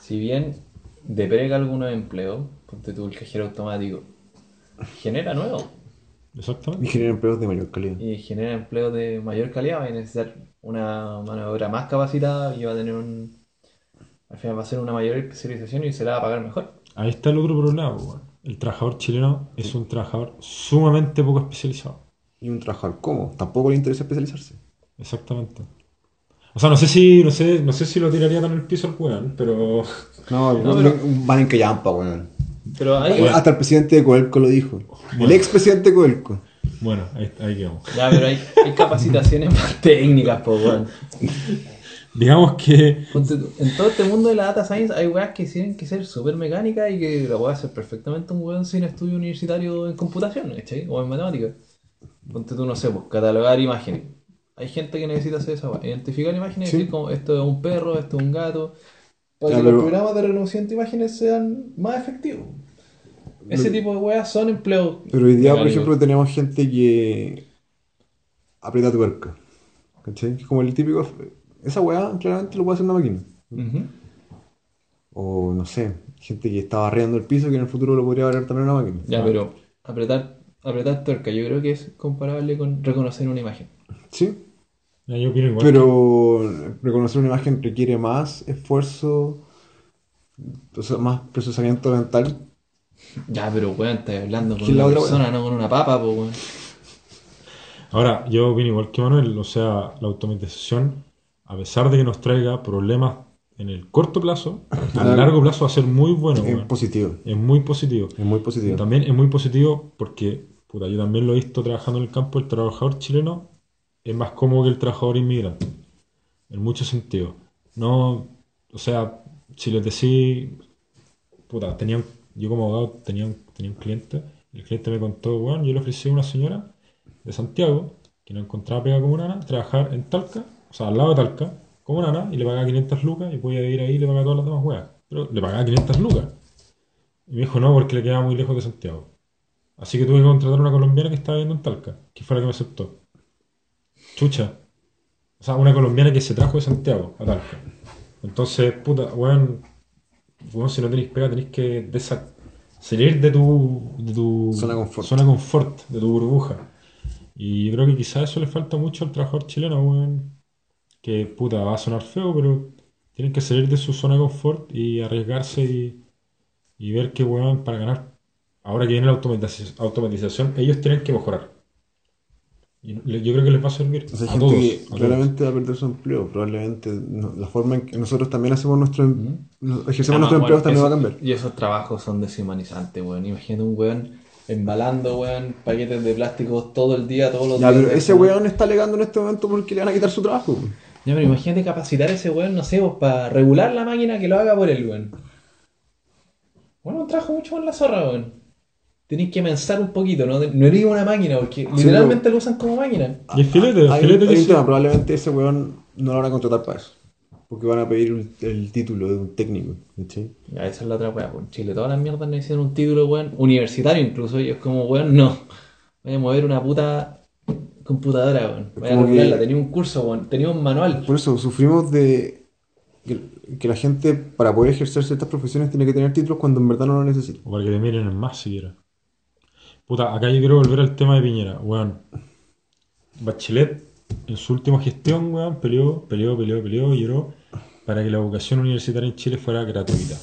si bien deprega algunos empleos, ponte tú el cajero automático, genera nuevos Exactamente. Y generar empleos de mayor calidad. y genera empleos de mayor calidad. Va a necesitar una mano de obra más capacitada y va a tener un. Al final va a ser una mayor especialización y se la va a pagar mejor. Ahí está el otro problema. pues, bueno. El trabajador chileno es un trabajador sumamente poco especializado. Y un trabajador cómodo. Tampoco le interesa especializarse. Exactamente. O sea, no sé si, no sé, no sé si lo tiraría tan el piso al weón, pero No, No, no, pero- van en callampa, weón. Pero ahí. Hasta el presidente de Coelco lo dijo. El expresidente de Coelco. bueno, ahí, ahí quedamos. Ya, pero hay, hay capacitaciones más técnicas, po, weón. Digamos que En todo este mundo de la data science hay weas que tienen que ser súper mecánicas y que la puede hacer perfectamente un weón sin estudio universitario en computación, ¿cachai? O en matemáticas. Ponte tú, no sé, pues, catalogar imágenes. Hay gente que necesita hacer esa wea. Identificar imágenes y Sí. decir como esto es un perro, esto es un gato. Para Ya, que pero- los programas de reconocimiento de imágenes sean más efectivos. Ese tipo de weas son empleos. Pero hoy día, por ejemplo, tenemos gente que aprieta tuerca. ¿Cachai? Que es Como el típico. Esa weá claramente lo puede hacer una máquina. O no sé, gente que está barriendo el piso que en el futuro lo podría barrer también una máquina. Ya, pero apretar, apretar tuerca, yo creo que es comparable con reconocer una imagen. Sí, ya, yo opino igual. pero reconocer una imagen requiere más esfuerzo, o sea, más procesamiento mental. Ya, pero weón, estás hablando con ¿Quién la una otra, persona, no con una papa, pues weón. Ahora, yo opino igual que Manuel, o sea, la automatización, a pesar de que nos traiga problemas en el corto plazo, a Claro. largo plazo va a ser muy bueno. Es weón. positivo, Es muy positivo. es muy positivo. También es muy positivo porque, puta, yo también lo he visto trabajando en el campo, el trabajador chileno es más cómodo que el trabajador inmigrante, en muchos sentidos. No, o sea, si les decís, puta, tenía un- yo como abogado tenía un, tenía un el cliente me contó, bueno, yo le ofrecí a una señora de Santiago, que no encontraba pega como nana, trabajar en Talca, o sea, al lado de Talca, como nana, y le pagaba 500 lucas, y podía ir ahí y le pagaba todas las demás weas. Pero le pagaba 500 lucas. Y me dijo no, porque le quedaba muy lejos de Santiago. Así que tuve que contratar a una colombiana que estaba viviendo en Talca, que fue la que me aceptó. Chucha. O sea, una colombiana que se trajo de Santiago a Talca. Entonces, puta, weón, weón, si no tenéis pega, tenéis que salir de tu, de tu Zona confort. zona confort, de tu burbuja. Y yo creo que quizás eso le falta mucho al trabajador chileno, weón. Que, puta, va a sonar feo, pero tienen que salir de su zona de confort y arriesgarse y, y ver que, weón, para ganar, ahora que viene la automatización ellos tienen que mejorar. Yo creo que les va a servir O sea, hay a gente todos. que a todos. claramente va a perder su empleo. Probablemente no- la forma en que nosotros también hacemos nuestro, nos- ejercemos Además, nuestro empleo weón, también va a cambiar. Y esos trabajos son deshumanizantes, weón. Imagínate un weón embalando, weón, paquetes de plástico todo el día, todos los Ya, días. pero ese weón está alegando en este momento porque le van a quitar su trabajo. Ya, pero imagínate capacitar a ese weón, no sé, pues, para regular la máquina que lo haga por él, weón. Bueno, un trabajo mucho más la zorra, weón. Tenéis que pensar un poquito, ¿no? No eres una máquina, porque literalmente lo usan como máquina. Y es filete, Hay, filete que hay un sí. tema, probablemente ese weón no lo van a contratar para eso. Porque van a pedir un- el título de un técnico. ¿cachai? Ya, esa es la otra weá, pues. En Chile todas las mierdas necesitan un título, weón, universitario incluso, y es como, weón, no. Voy a mover una puta computadora, weón. Voy a que- regularla, tenía un curso, weón, tenía un manual. Por eso sufrimos de que, que la gente para poder ejercer ciertas profesiones tiene que tener títulos cuando en verdad no lo necesita. O para que te miren en más siquiera. Puta, acá yo quiero volver al tema de Piñera, weón. Bachelet, en su última gestión, weón, peleó, peleó, peleó, peleó y lloró para que la educación universitaria en Chile fuera gratuita.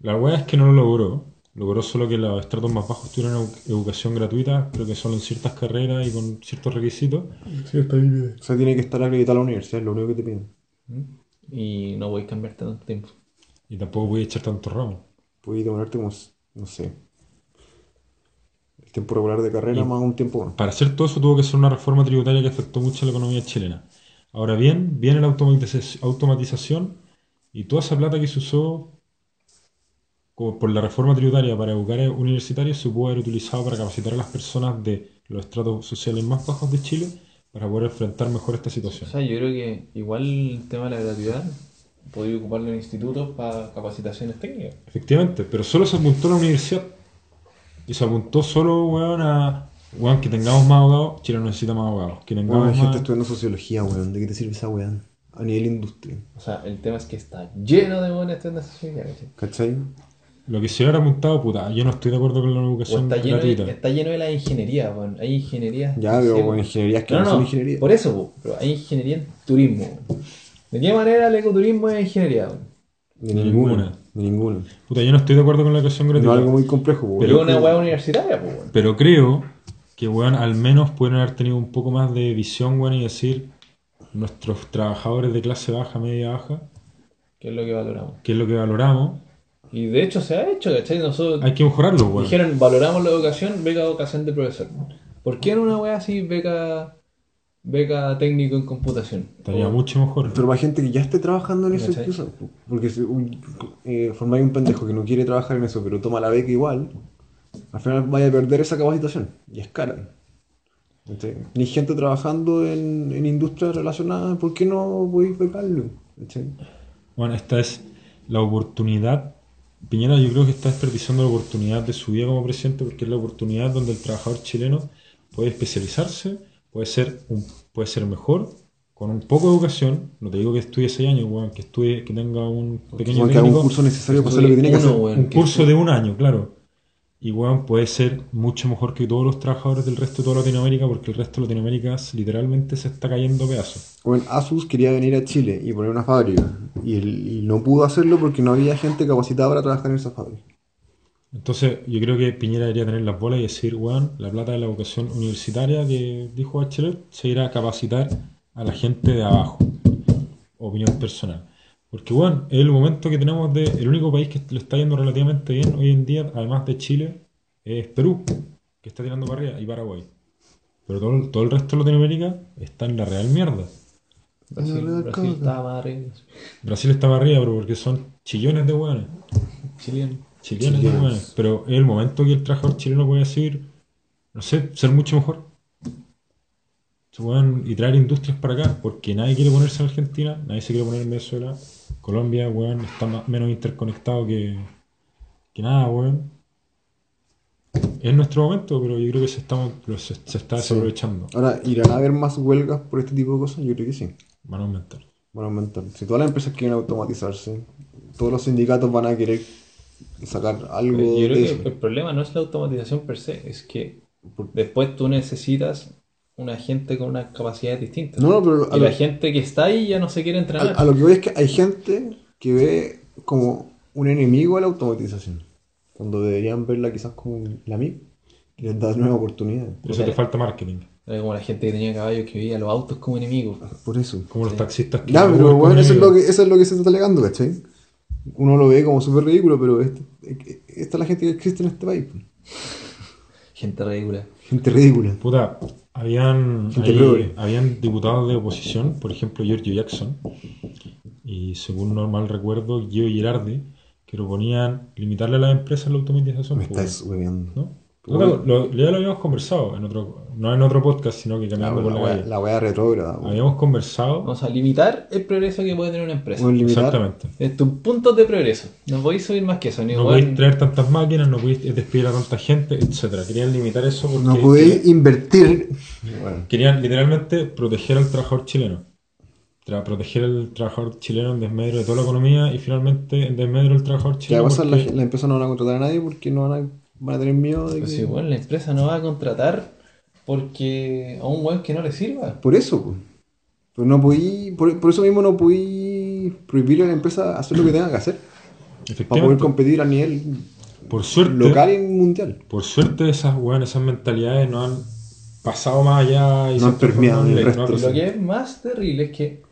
La weá es que no lo logró. Logró solo que los estratos más bajos tuvieran edu- educación gratuita, creo que solo en ciertas carreras y con ciertos requisitos. O sea, tiene que estar acreditado a la universidad, es lo único que te piden. Y no voy a cambiarte tanto tiempo. Y tampoco podía echar tantos ramos. Puedes demorarte como, no sé, el tiempo regular de carrera más un tiempo. Para hacer todo eso tuvo que ser una reforma tributaria que afectó mucho a la economía chilena. Ahora bien, viene la automatiza- automatización y toda esa plata que se usó por la reforma tributaria para educar a universitarios se pudo haber utilizado para capacitar a las personas de los estratos sociales más bajos de Chile para poder enfrentar mejor esta O situación. sea, yo creo que igual el tema de la gratuidad podría ocuparlo en institutos para capacitaciones técnicas. Efectivamente, pero solo se apuntó a la universidad. Y se apuntó solo, weón, a weón, que tengamos más abogados. Chile no necesita más abogados. Que tengamos hay gente más... estudiando sociología, weón. ¿De qué te sirve esa weón? A nivel industria. O sea, el tema es que está lleno de buenas estudiantes de sociología, ¿cachai? ¿Cachai? Lo que se hubiera apuntado, puta, yo no estoy de acuerdo con la educación está lleno, gratuita. de, está lleno de la ingeniería, weón. Hay ingeniería. Ya, pero bueno, ingenierías que no, son ingeniería. Por eso, po, pero hay ingeniería en turismo. weón. ¿De qué manera el ecoturismo es ingeniería? weón? De Ninguna. De ninguna. Puta, yo no estoy de acuerdo con la educación No gratuita. es algo muy complejo, weón. Pero es una weá universitaria, pues, weón. Pero creo que, weón, al menos pueden haber tenido un poco más de visión, weón, y decir nuestros trabajadores de clase baja, media baja, Que es lo que valoramos. que es lo que valoramos, Y de hecho se ha hecho, ¿cachai? Nosotros hay que mejorarlo, weón. dijeron, valoramos la educación, beca educación de profesor. ¿Por qué en una weá así beca, beca técnico en computación? Estaría O- mucho mejor. Pero para gente que ya esté trabajando en eso, incluso, porque si un, eh, formáis un pendejo que no quiere trabajar en eso, pero toma la beca igual, al final vaya a perder esa capacitación. Y es cara. Ni gente trabajando en, en industrias relacionadas, ¿por qué no podéis becarlo? Bueno, esta es la oportunidad. Piñera yo creo que está desperdiciando la oportunidad de su vida como presidente porque es la oportunidad donde el trabajador chileno puede especializarse, puede ser, un, puede ser mejor, con un poco de educación. No te digo que estudie seis años, weón, que estudie, que tenga un pequeño que haga un técnico, curso necesario para hacer lo que tiene que hacer. weón, un que- curso de un año, claro. Y weón, puede ser mucho mejor que todos los trabajadores del resto de toda Latinoamérica porque el resto de Latinoamérica literalmente se está cayendo a pedazos. Bueno, Asus quería venir a Chile y poner una fábrica. Y, él- y no pudo hacerlo porque no había gente capacitada para trabajar en esa fábrica. Entonces, yo creo que Piñera debería tener las bolas y decir, weón, la plata de la educación universitaria que dijo Bachelet se irá a capacitar a la gente de abajo. Opinión personal. Porque, weón, es el momento que tenemos de. El único país que le está yendo relativamente bien hoy en día, además de Chile, es Perú, que está tirando para arriba, y Paraguay. Pero todo, el- todo el resto de Latinoamérica está en la real mierda. Brasil, está madre. Brasil está para arriba, pero porque son chillones de weones. Chileno. Chilenos, Chilenos. Pero es el momento que el trabajador chileno puede decir, no sé, ser mucho mejor. Y traer industrias para acá, porque nadie quiere ponerse en Argentina, nadie se quiere poner en Venezuela. Colombia, weón, está más- menos interconectado que, que nada, weón. Es nuestro momento, pero yo creo que se pero se, se está desaprovechando. Ahora, ¿irán a haber más huelgas por este tipo de cosas? Yo creo que sí. Van a aumentar. van a aumentar. Si todas las empresas quieren automatizarse, todos los sindicatos van a querer sacar algo Yo creo de que eso. el problema no es la automatización per se, es que después tú necesitas una gente con unas capacidades distintas. No, no, pero a y lo, la gente que está ahí ya no se quiere a, entrenar. a lo que voy es que hay gente que ve como un enemigo a la automatización, cuando deberían verla quizás como la amigo, que les da nuevas oportunidades. Por eso te falta marketing. Era como la gente que tenía caballos que veía los autos como enemigos. Por eso. Como los taxistas que Ya, no pero bueno, eso es, lo que, eso es lo que se está alegando, ¿cachai? Uno lo ve como súper ridículo, pero esta es la gente que existe en este país. pues. Gente ridícula. Gente ridícula. Puta, habían, Gente ahí- progre. habían diputados de oposición, por ejemplo, Giorgio Jackson, y según no mal recuerdo, Gio Girardi, que proponían limitarle a las empresas la automatización. Me pues, estás hueveando. ¿no? Lo- ya lo habíamos conversado, en otro, no en otro podcast, sino que La, caminando por la, calle. la wea retrógrada. Habíamos conversado, Vamos a limitar el progreso que puede tener una empresa. Limitar. exactamente. Es tus puntos de progreso. No podéis subir más que eso. Ni No igual- podéis traer tantas máquinas, no podéis despedir a tanta gente, etcétera. Querían limitar eso porque No podéis invertir. Bueno, querían literalmente proteger al trabajador chileno. Tra- proteger al trabajador chileno en desmedro de toda la economía y finalmente en desmedro del trabajador ¿Qué va chileno. a pasar? porque- La, la empresa no van a contratar a nadie porque no van a, van a tener miedo de que... Pues igual la empresa no va a contratar porque a un weón que no le sirva. Por eso, pues. Pero no podí, por, por eso mismo no podí prohibirle a la empresa hacer lo que tenga que hacer. Para poder competir a nivel por suerte, local y mundial. por suerte esas, weón, esas mentalidades no han pasado más allá y No han se han permeado en el resto. Y lo que es más terrible es que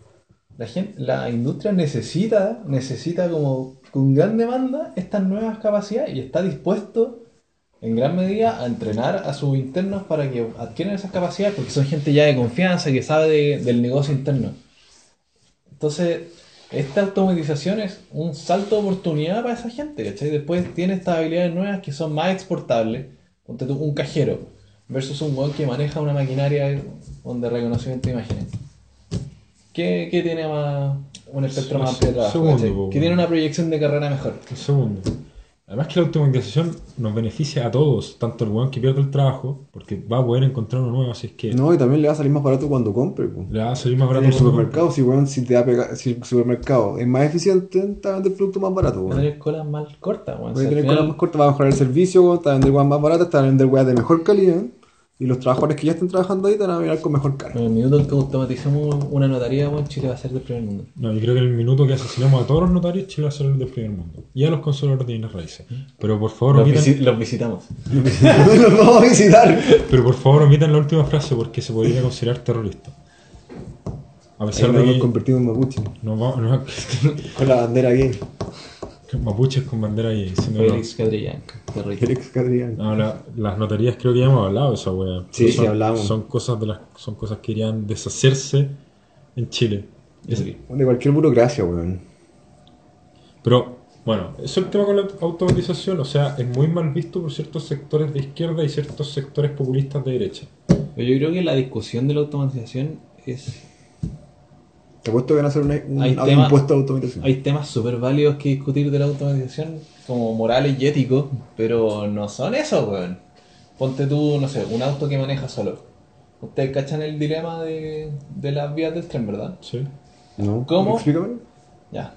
la gente, la industria necesita, necesita como con gran demanda estas nuevas capacidades y está dispuesto en gran medida a entrenar a sus internos para que adquieran esas capacidades porque son gente ya de confianza que sabe de- del negocio interno. Entonces, esta automatización es un salto de oportunidad para esa gente, ¿cachai? Después tiene estas habilidades nuevas que son más exportables. Ponte un cajero versus un weón que maneja una maquinaria de reconocimiento de imágenes. ¿Qué, qué tiene más un espectro más amplio de que tiene una proyección de carrera mejor. Un segundo. Además que la automatización nos beneficia a todos, tanto el weón que pierde el trabajo, porque va a poder encontrar uno nuevo, así es que No, y también le va a salir más barato cuando compre. pues. le va a salir más En barato el cuando supermercado, si, weón, si, te va a pegar- si el supermercado es más eficiente, te va a vender el producto más barato. Va a weón. tener colas más cortas, weón. Si a tener cosas más cortas, va a mejorar el servicio, weón, te va a vender weas más baratas, te va a vender weas de mejor calidad. Y los trabajadores que ya estén trabajando ahí te van a mirar con mejor cara. En el minuto en que automaticemos una notaría, weón, Chile va a ser del primer mundo. No, yo creo que en el minuto que asesinamos a todos los notarios, Chile va a ser el del primer mundo. Y a los conservadores de bienes raíces. Pero por favor, Los, omitan, visi- los visitamos. Los vamos a visitar. pero por favor omitan la última frase porque se podría considerar terrorista. A Ahí pesar nos de hemos que convertido en mapuche. nos vamos, Con la bandera gay. Mapuches con bandera ahí. diciendo, Félix Cadrillanca. Félix Cadrián. No, la- las notarías creo que ya hemos hablado de esa wea. Sí, Pero sí, son, hablamos. Son cosas, de las, son cosas que irían deshacerse en Chile. Es-. De cualquier burocracia, weón. Pero, bueno, eso es el tema con la automatización. O sea, es muy mal visto por ciertos sectores de izquierda y ciertos sectores populistas de derecha. Yo creo que la discusión de la automatización es. Te apuesto que van a hacer una- un, Hay un tema- impuesto de automatización. Hay temas súper válidos que discutir de la automatización, como morales y éticos, pero no son eso, weón. Ponte tú, no sé, un auto que maneja solo. Ustedes cachan el dilema de, de las vías del tren, ¿verdad? ¿Sí? ¿No? ¿Cómo? Explícame. Ya.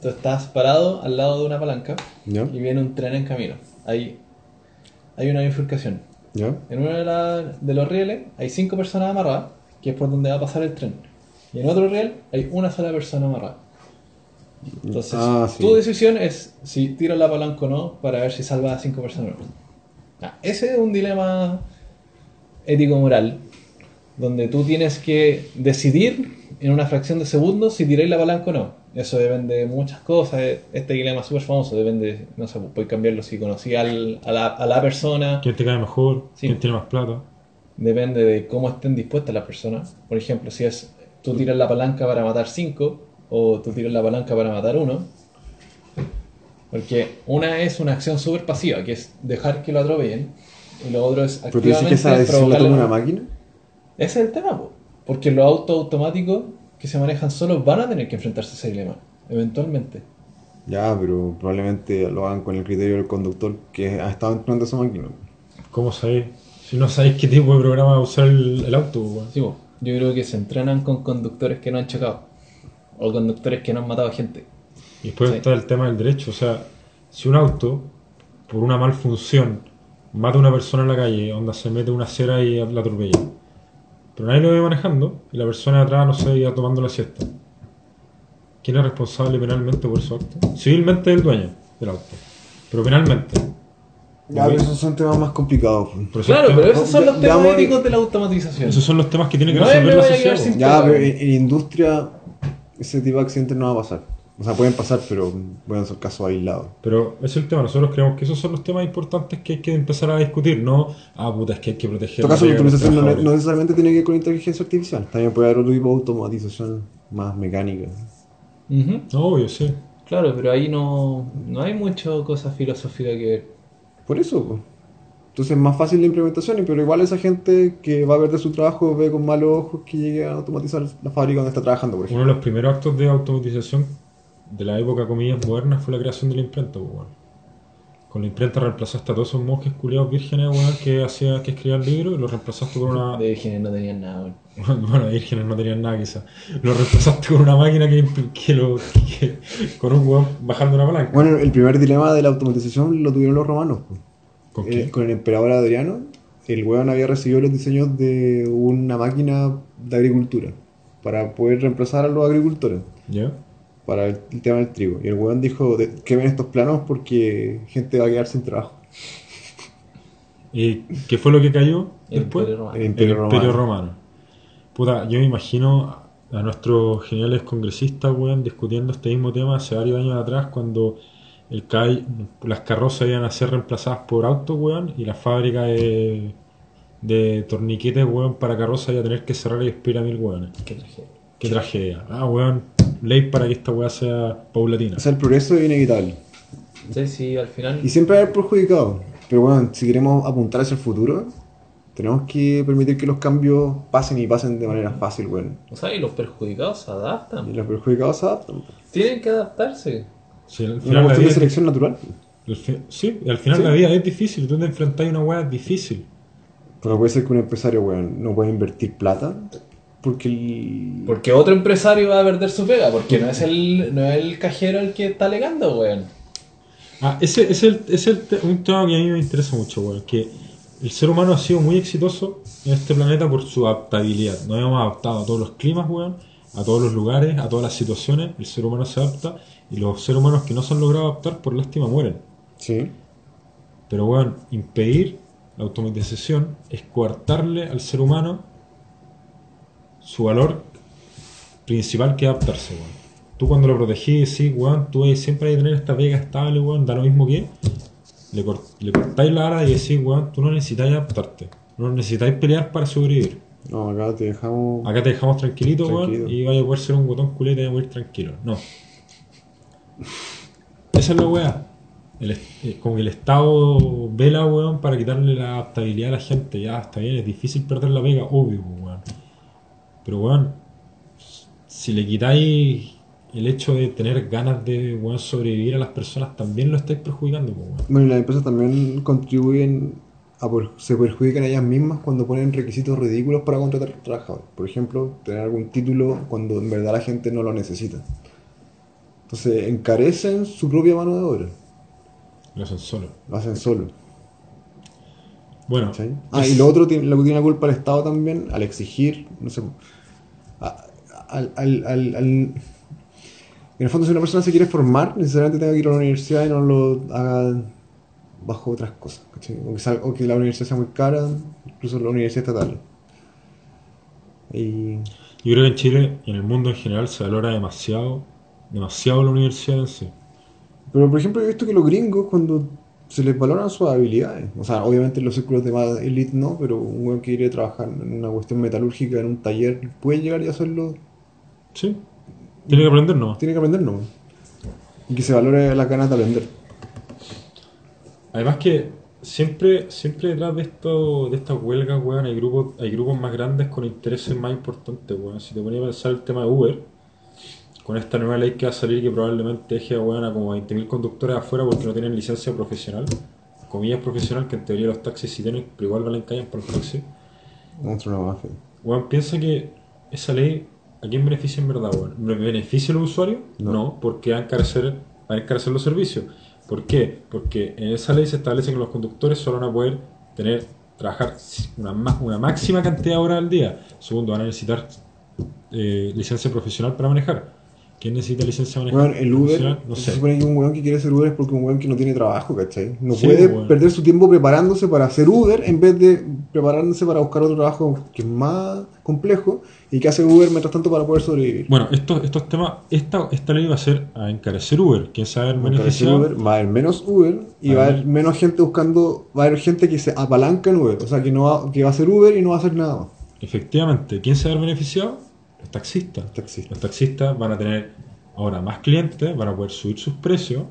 Tú estás parado al lado de una palanca ¿Ya? y viene un tren en camino. Hay, hay una bifurcación. ¿Ya? En uno de, la- de los rieles hay cinco personas amarradas, que es por donde va a pasar el tren. Y en otro riel hay una sola persona amarrada. Entonces, Ah, sí. tu decisión es si tiras la palanca o no para ver si salva a cinco personas. o no. Ah, ese es un dilema ético-moral, donde tú tienes que decidir en una fracción de segundos si tiráis la palanca o no. Eso depende de muchas cosas. Este dilema es súper famoso, depende, no sé, puedes cambiarlo si conocí al- a, la, a la persona. ¿Quién te cae mejor? Sí. ¿Quién tiene más plata? Depende de cómo estén dispuestas las personas. Por ejemplo, si es tú tiras la palanca para matar 5 o tú tiras la palanca para matar uno. Porque una es una acción súper pasiva, que es dejar que lo atropellen. Y lo otro es Pero tú dices que esa activamente decisión la toma una máquina. Ese es el tema, po. porque los autos automáticos que se manejan solos van a tener que enfrentarse a ese dilema, eventualmente. Ya, pero probablemente lo hagan con el criterio del conductor que ha estado entrenando esa máquina. ¿Cómo sabéis? Si no sabéis qué tipo de programa va a usar el, el auto, weón. Sí, po. Yo creo que se entrenan con conductores que no han chocado. O conductores que no han matado a gente. Y después Sí. está el tema del derecho. O sea, si un auto, por una malfunción, mata a una persona en la calle, onda se mete una acera y la atropella. Pero nadie lo ve manejando y la persona de atrás, no sé, iba tomando la siesta. ¿Quién es responsable penalmente por esos actos? Civilmente el dueño del auto. Pero penalmente. Ya, pero esos son temas más complicados. pues. Claro, temas- pero esos son los temas voy- éticos de la automatización. esos son los temas que tiene que No resolver la sociedad. Ya, Pero- pero en, en industria ese tipo de accidentes no va a pasar. O sea, pueden pasar, pero pueden ser casos aislados. Pero ese es el tema. Nosotros creemos que esos son los temas importantes que hay que empezar a discutir. No, ah, puta, es que hay que proteger En todo caso, la automatización no, necesariamente tiene que ver con inteligencia artificial. También puede haber otro tipo de automatización más mecánica. No, obvio, sí. Claro, pero ahí no, no hay mucho cosa filosófica que ver. Por eso, pues. Entonces es más fácil la implementación, pero igual esa gente que va a perder su trabajo ve con malos ojos que llegue a automatizar la fábrica donde está trabajando, por Uno ejemplo. de los primeros actos de automatización de la época, comillas, moderna fue la creación de la imprenta, pues, weón. Con la imprenta reemplazaste a todos esos monjes culiados vírgenes, weón, que, hacía, que escribían libros y los reemplazaste por una... De vírgenes no tenían nada, weón. Bueno, vírgenes no tenían nada quizás. Los reemplazaste con una máquina que, que lo... que- con un weón bajando una palanca. Bueno, el primer dilema de la automatización lo tuvieron los romanos. pues. ¿Con Eh, qué? con el emperador Adriano, el weón había recibido los diseños de una máquina de agricultura para poder reemplazar a los agricultores ¿Ya? Para el, el tema del trigo. Y el weón dijo que ven estos planos porque gente va a quedar sin trabajo. ¿Y qué fue lo que cayó El después? Imperio Romano. El Imperio el Imperio Romano. Romano. Puta, yo me imagino a nuestros geniales congresistas, weón, discutiendo este mismo tema hace varios años atrás cuando el CAI, las carrozas iban a ser reemplazadas por autos, weón, y la fábrica de, de torniquetes, weón, para carrozas iba a tener que cerrar y despedir a mil weones. Qué tragedia. Qué tragedia. Ah, weón, ley para que esta weá sea paulatina. O sea, el progreso es inevitable. Sí, sí, al final. Y siempre va a haber perjudicado. Pero bueno, si queremos apuntar hacia el futuro, tenemos que permitir que los cambios pasen y pasen de manera fácil, weón. O sea, y los perjudicados se Y adaptan. los perjudicados se adaptan. Tienen que adaptarse. Sí, al Una final la cuestión de es selección natural. Sí, y al final Sí. la vida es difícil, tú te enfrentas a una weá difícil. Pero puede ser que un empresario, weón, no pueda invertir plata porque el... Porque otro empresario va a perder su pega. Porque no es el, no es el cajero el que está alegando, weón. Ah, ese ese es el, es el te- un tema que a mí me interesa mucho, weón, que el ser humano ha sido muy exitoso en este planeta por su adaptabilidad. Nos hemos adaptado a todos los climas, weón, a todos los lugares, a todas las situaciones, el ser humano se adapta y los seres humanos que no se han logrado adaptar por lástima mueren. Sí. Pero, weón, impedir la automatización es coartarle al ser humano su valor principal que es adaptarse, weón. Tú cuando lo protegís, sí, weón, tú siempre hay que tener esta pega estable, weón, da lo mismo que le, cort- le cortáis la ala y decís, weón, tú no necesitáis adaptarte, no necesitáis pelear para sobrevivir. No, acá te dejamos... Acá te dejamos tranquilito, Tranquilo. weón, y vaya a poder ser un botón culete y a ir tranquilo. No. Esa es la weá. El, est- eh, como que el Estado vela, weón, para quitarle la adaptabilidad a la gente. Ya, está bien, es difícil perder la pega, obvio, weón. Pero, weón, si le quitáis el hecho de tener ganas de, weón, sobrevivir a las personas, también lo estáis perjudicando, pues, weón. Bueno, y las empresas también contribuyen a... per- se perjudican a ellas mismas cuando ponen requisitos ridículos para contratar trabajadores. Por ejemplo, tener algún título cuando en verdad la gente no lo necesita. Entonces, encarecen su propia mano de obra. Lo hacen solo. Lo hacen solo. Bueno, ¿cachai? Ah, y lo otro, tiene, lo que tiene la culpa el Estado también, al exigir, no sé, al, al, al, al- En el fondo, si una persona se quiere formar, necesariamente tenga que ir a la universidad y no lo haga bajo otras cosas, ¿cachai? O que, sal- o que la universidad sea muy cara, incluso la universidad estatal. Y Yo creo que en Chile y en el mundo en general se valora demasiado, demasiado la universidad en sí. Pero, por ejemplo, he visto que los gringos, cuando se les valoran sus habilidades, o sea, obviamente en los círculos de más elite no, pero un güey que quiere trabajar en una cuestión metalúrgica, en un taller, puede llegar y hacerlo, Sí. Tiene que aprender nomás. tiene que aprender, ¿no? Y que se valore las ganas de aprender. Además que siempre, siempre detrás de esto, de estas huelgas, weón, hay grupos, hay grupos más grandes con intereses más importantes, weón. Si te ponía a pensar el tema de Uber, con esta nueva ley que va a salir que probablemente deje weón, a como 20.000 conductores afuera porque no tienen licencia profesional, comillas profesional, que en teoría los taxis sí tienen, pero igual valen callan por el taxi. Monstruo una mafia. Weón, piensa que esa ley ¿a quién beneficia en verdad, weón? ¿Me beneficia al usuario? No. No, porque va a encarecer, va a encarecer los servicios. ¿Por qué? Porque en esa ley se establece que los conductores solo van a poder tener, trabajar una máxima cantidad de horas al día. Segundo, van a necesitar eh, licencia profesional para manejar. ¿Quién necesita licencia de manejar? Weón, el Uber? No se sé. supone que un weón que quiere ser Uber es porque un weón que no tiene trabajo, ¿cachai? No Sí, puede perder su tiempo preparándose para hacer Uber en vez de preparándose para buscar otro trabajo que es más complejo y que hace Uber mientras tanto para poder sobrevivir. Bueno, estos, estos temas, esta, esta ley va a ser a encarecer Uber. ¿Quién sabe el Va a encarecer? Uber, va a haber menos Uber y va a haber menos gente buscando, va a haber gente que se apalanca en Uber, o sea que no va, que va a hacer Uber y no va a hacer nada más. Efectivamente, ¿quién se va a beneficiado? Taxistas. Taxista. Los taxistas van a tener ahora más clientes, van a poder subir sus precios,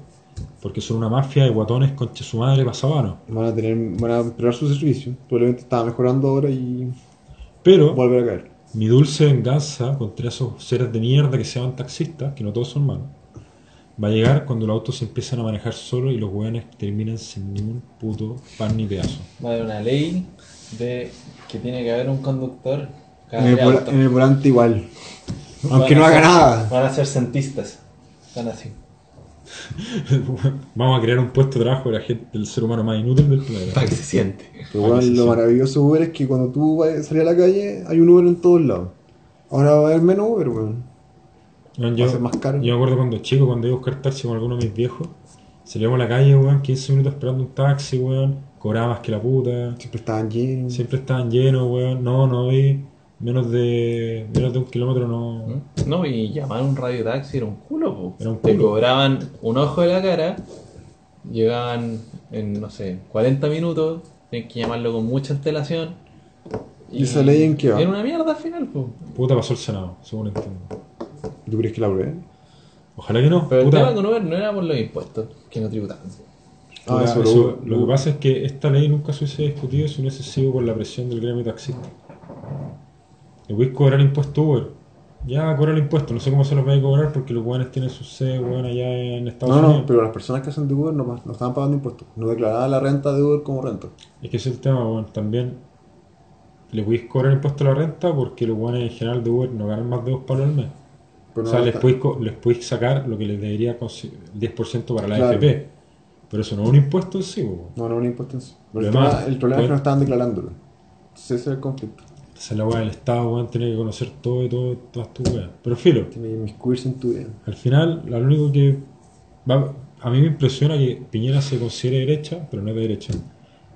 porque son una mafia de guatones concha su madre pasabanos. Van a tener, van a empeorar su servicio, probablemente estaba mejorando ahora y Pero volver a caer. mi dulce venganza contra esos seres de mierda que se llaman taxistas, que no todos son malos, va a llegar cuando los autos se empiezan a manejar solos y los hueones terminan sin ningún puto pan ni pedazo. Va a haber una ley de que tiene que haber un conductor En el, en volante igual. Aunque Van no haga ser- nada. Van a ser centistas. Están así. Vamos a crear un puesto de trabajo de la gente, del ser humano más inútil del Para planeta. que se siente. Pero bueno, lo maravilloso de Uber es que cuando tú vas a salir a la calle hay un Uber en todos lados. Ahora va a haber menos Uber, weón. Weón, Va a ser más caro. Yo me acuerdo cuando chico, cuando iba a buscar taxi con alguno de mis viejos, salíamos a la calle, weón, 15 minutos esperando un taxi, weón, cobraba más que la puta, Siempre estaban llenos. siempre estaban llenos, weón, no, no vi, menos de, menos de un kilómetro no... ¿Mm? No, y llamar a un radio taxi era un culo, po. Era un Te culo. cobraban un ojo de la cara, llegaban en, no sé, 40 minutos, tenías que llamarlo con mucha antelación. ¿Y esa ley en qué va? Era una mierda al final, po. Puta pasó el Senado, según entiendo. ¿Tú crees que la aprueben? Ojalá que no, Pero el tema con Uber no era por los impuestos, que no tributaban. Ah, eso, lo que pasa es que esta ley nunca se hubiese discutido si no hubiese sido por la presión del gremio taxista. Le voy a cobrar impuesto Uber. Ya cobrar el impuesto, no sé cómo se los va a cobrar porque los weones tienen su sede weón, allá en Estados No, no, Unidos. pero las personas que hacen de Uber no, no estaban pagando impuestos. No declaraban la renta de Uber como renta. Es que ese es el tema, weón. También le podéis cobrar impuesto a la renta porque los weones en general de Uber no ganan más de dos palos al mes. Pero o sea, no les podéis, les podéis sacar lo que les debería el 10% para la Claro. AFP. Pero eso no es un impuesto en sí, weón. No, no, un impuesto en sí. Pero el, Además, tema- el problema es que pues- no estaban declarándolo. Ese es el conflicto. Esa es la weá del Estado, weón, tiene que conocer todo y todo, todas tus weas. Pero filo, Tiene que inmiscuirse en tu vida. al final, lo único que. va- a mí me impresiona que Piñera se considere derecha, pero no es de derecha.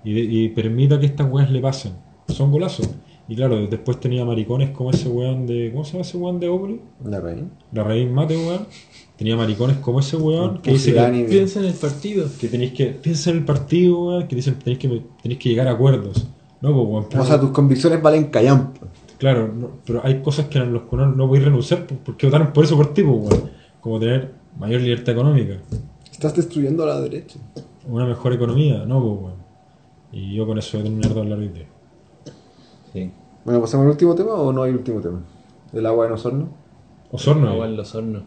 Y, de- y permita que estas weas le pasen. Son golazos. Y claro, después tenía maricones como ese weón de. ¿Cómo se llama ese weón de Opoli? La reina. La raíz mate, weón. Tenía maricones como ese weón que dice que, Piensa en el partido. que tenéis que. Piensa en el partido, weón, que dicen que tenéis que, tenéis que llegar a acuerdos. No, pues, weón. O sea, tus convicciones valen callampa. Claro, no- pero hay cosas que los que no, no podéis renunciar por- porque votaron por eso por tipo, weón. Como tener mayor libertad económica, Estás destruyendo a la derecha. una mejor economía, no, pues, weón. Y yo con eso voy a terminar de hablar hoy día. Sí. Bueno, ¿pasamos al último tema o no hay último tema? ¿El agua en Osorno? Osorno, Agua eh. en los hornos.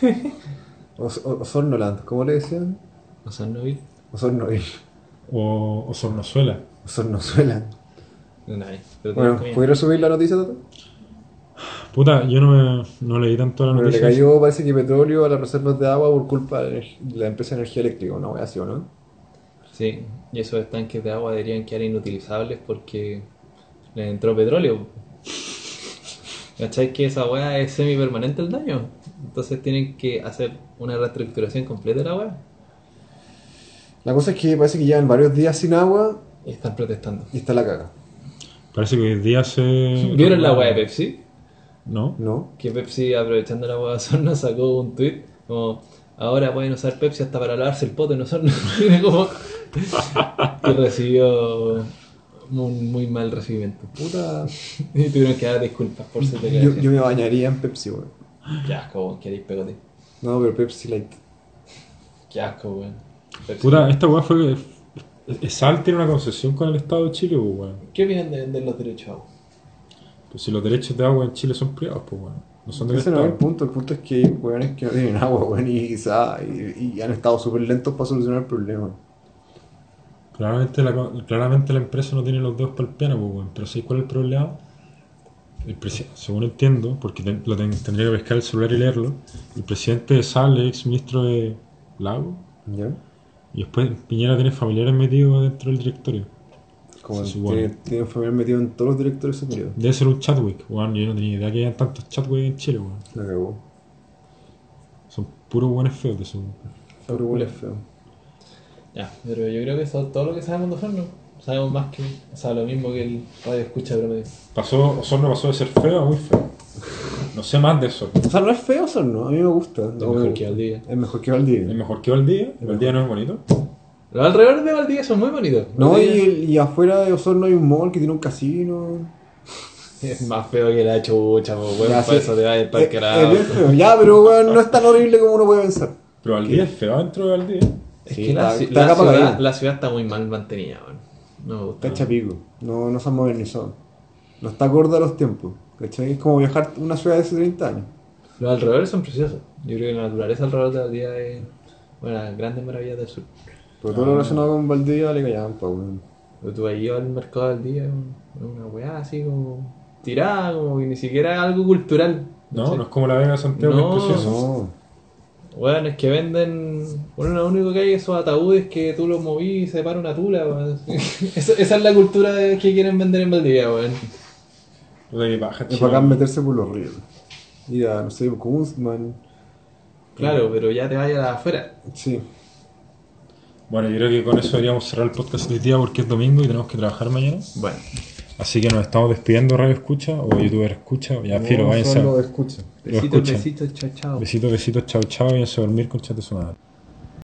Os- o- Osornoland, ¿cómo le decían? Osornoville. Osornoville. O Osornozuela. Osornozuela. No hay. Pero Bueno. ¿pudieras subir la noticia, Tato? Puta, yo no, me, no leí tanto la Bueno, le noticia. cayó, parece que petróleo a las reservas de agua por culpa de la energ- de la empresa de energía eléctrica, una wea así, ¿o no? Sí, y esos estanques de agua deberían quedar inutilizables porque les entró petróleo. ¿Cachai que esa weá es semipermanente el daño? Entonces tienen que hacer una reestructuración completa de la weá. La cosa es que parece que llevan varios días sin agua Y están protestando. y está la caga. Parece que hoy día se. ¿Vieron la weá de Pepsi? No. ¿No? Que Pepsi, aprovechando la weá de Osorno, sacó un tweet como ahora pueden usar Pepsi hasta para lavarse el poto en Osorno. Como- y recibió un muy mal recibimiento. Puta. Y tuvieron que dar disculpas por su Yo, yo me bañaría en Pepsi, weón. Qué asco, weón, queréis pegote. No, pero Pepsi Light. Qué asco, weón. Puta, esta weá fue. Sal tiene una concesión con el Estado de Chile, pues, weón. ¿Qué opinan de vender los derechos a agua? Pues si los derechos de agua en Chile son privados, pues, weón. No son del Ese no es el punto, el punto es que hay weones que no tienen agua, weón, y quizá y, y han estado súper lentos para solucionar el problema. Claramente la, claramente la empresa no tiene los dedos para el piano, pues, weón. Pero ¿sabes cuál es el problema? el según entiendo, porque ten- lo ten- tendría que pescar el celular y leerlo, el presidente de Sale, ex ministro de Lago, ¿Ya? Y después Piñera tiene familiares metidos dentro del directorio. Como supone. tiene, tiene un familiar metido en todos los directores de ese periodo. Debe ser un Chadwick, weón. Yo no tenía idea que hayan tantos Chadwick en Chile, weón. La cagó. Son puros buenos feos de su. Puro huele feo. Ya, pero yo creo que eso es todo lo que sabemos de Osorno. Sabemos más que, o sea, lo mismo que el radio escucha promedio. Pasó, Osorno pasó de ser feo a muy feo. No sé más de eso. O sea, no es feo eso, ¿no? A mí me gusta. Es No, mejor me- que Valdivia. Es mejor que Es Valdivia. mejor que Valdía. Valdía no es bonito. Los alrededores de Valdivia son muy bonitos. No, y, Valdivia y afuera de Osorno hay un mall que tiene un casino. Es más feo que la chucha, po, weón. Ya, Para sí. eso te va el Es, parque es bien feo. Ya, pero weón, no es tan horrible como uno puede pensar. Pero Valdía es feo dentro de Valdía. Es Sí, que la, la ciudad, allá. la ciudad está muy mal mantenida, weón. No me gusta. Está hecha pico. No, no se han modernizado. No está acorde a los tiempos. ¿Cachai? Es como viajar una ciudad de hace 30 años. Los alrededores son preciosos. Yo creo que la naturaleza alrededor de Valdivia es una de las grandes maravillas del sur. Pero todo lo relacionado con Valdivia le callaban pa, weón. Pero tú ahí al mercado del día, una weá así como tirada, como que ni siquiera es algo cultural. No, ¿cachai? no es como la Vega de Santiago, No. que es precioso. No. Weón, es que venden. Bueno, lo único que hay es esos ataúdes que tú los moví y se para una tula, weón. esa, esa es la cultura que quieren vender en Valdivia, weón. De baja, Es bacán meterse por los ríos. Ir a, no sé, Kunzman. Claro, pero ya te vayas afuera. Sí. Bueno, yo creo que con eso deberíamos cerrar el podcast de hoy día porque es domingo y tenemos que trabajar mañana. Bueno, Así que nos estamos despidiendo, Radio Escucha o YouTuber Escucha. Ya, solo escucha. Lo besitos, besitos, chao, chao. Besitos, besitos, chao, chao. Váyanse a dormir con chat de su madre.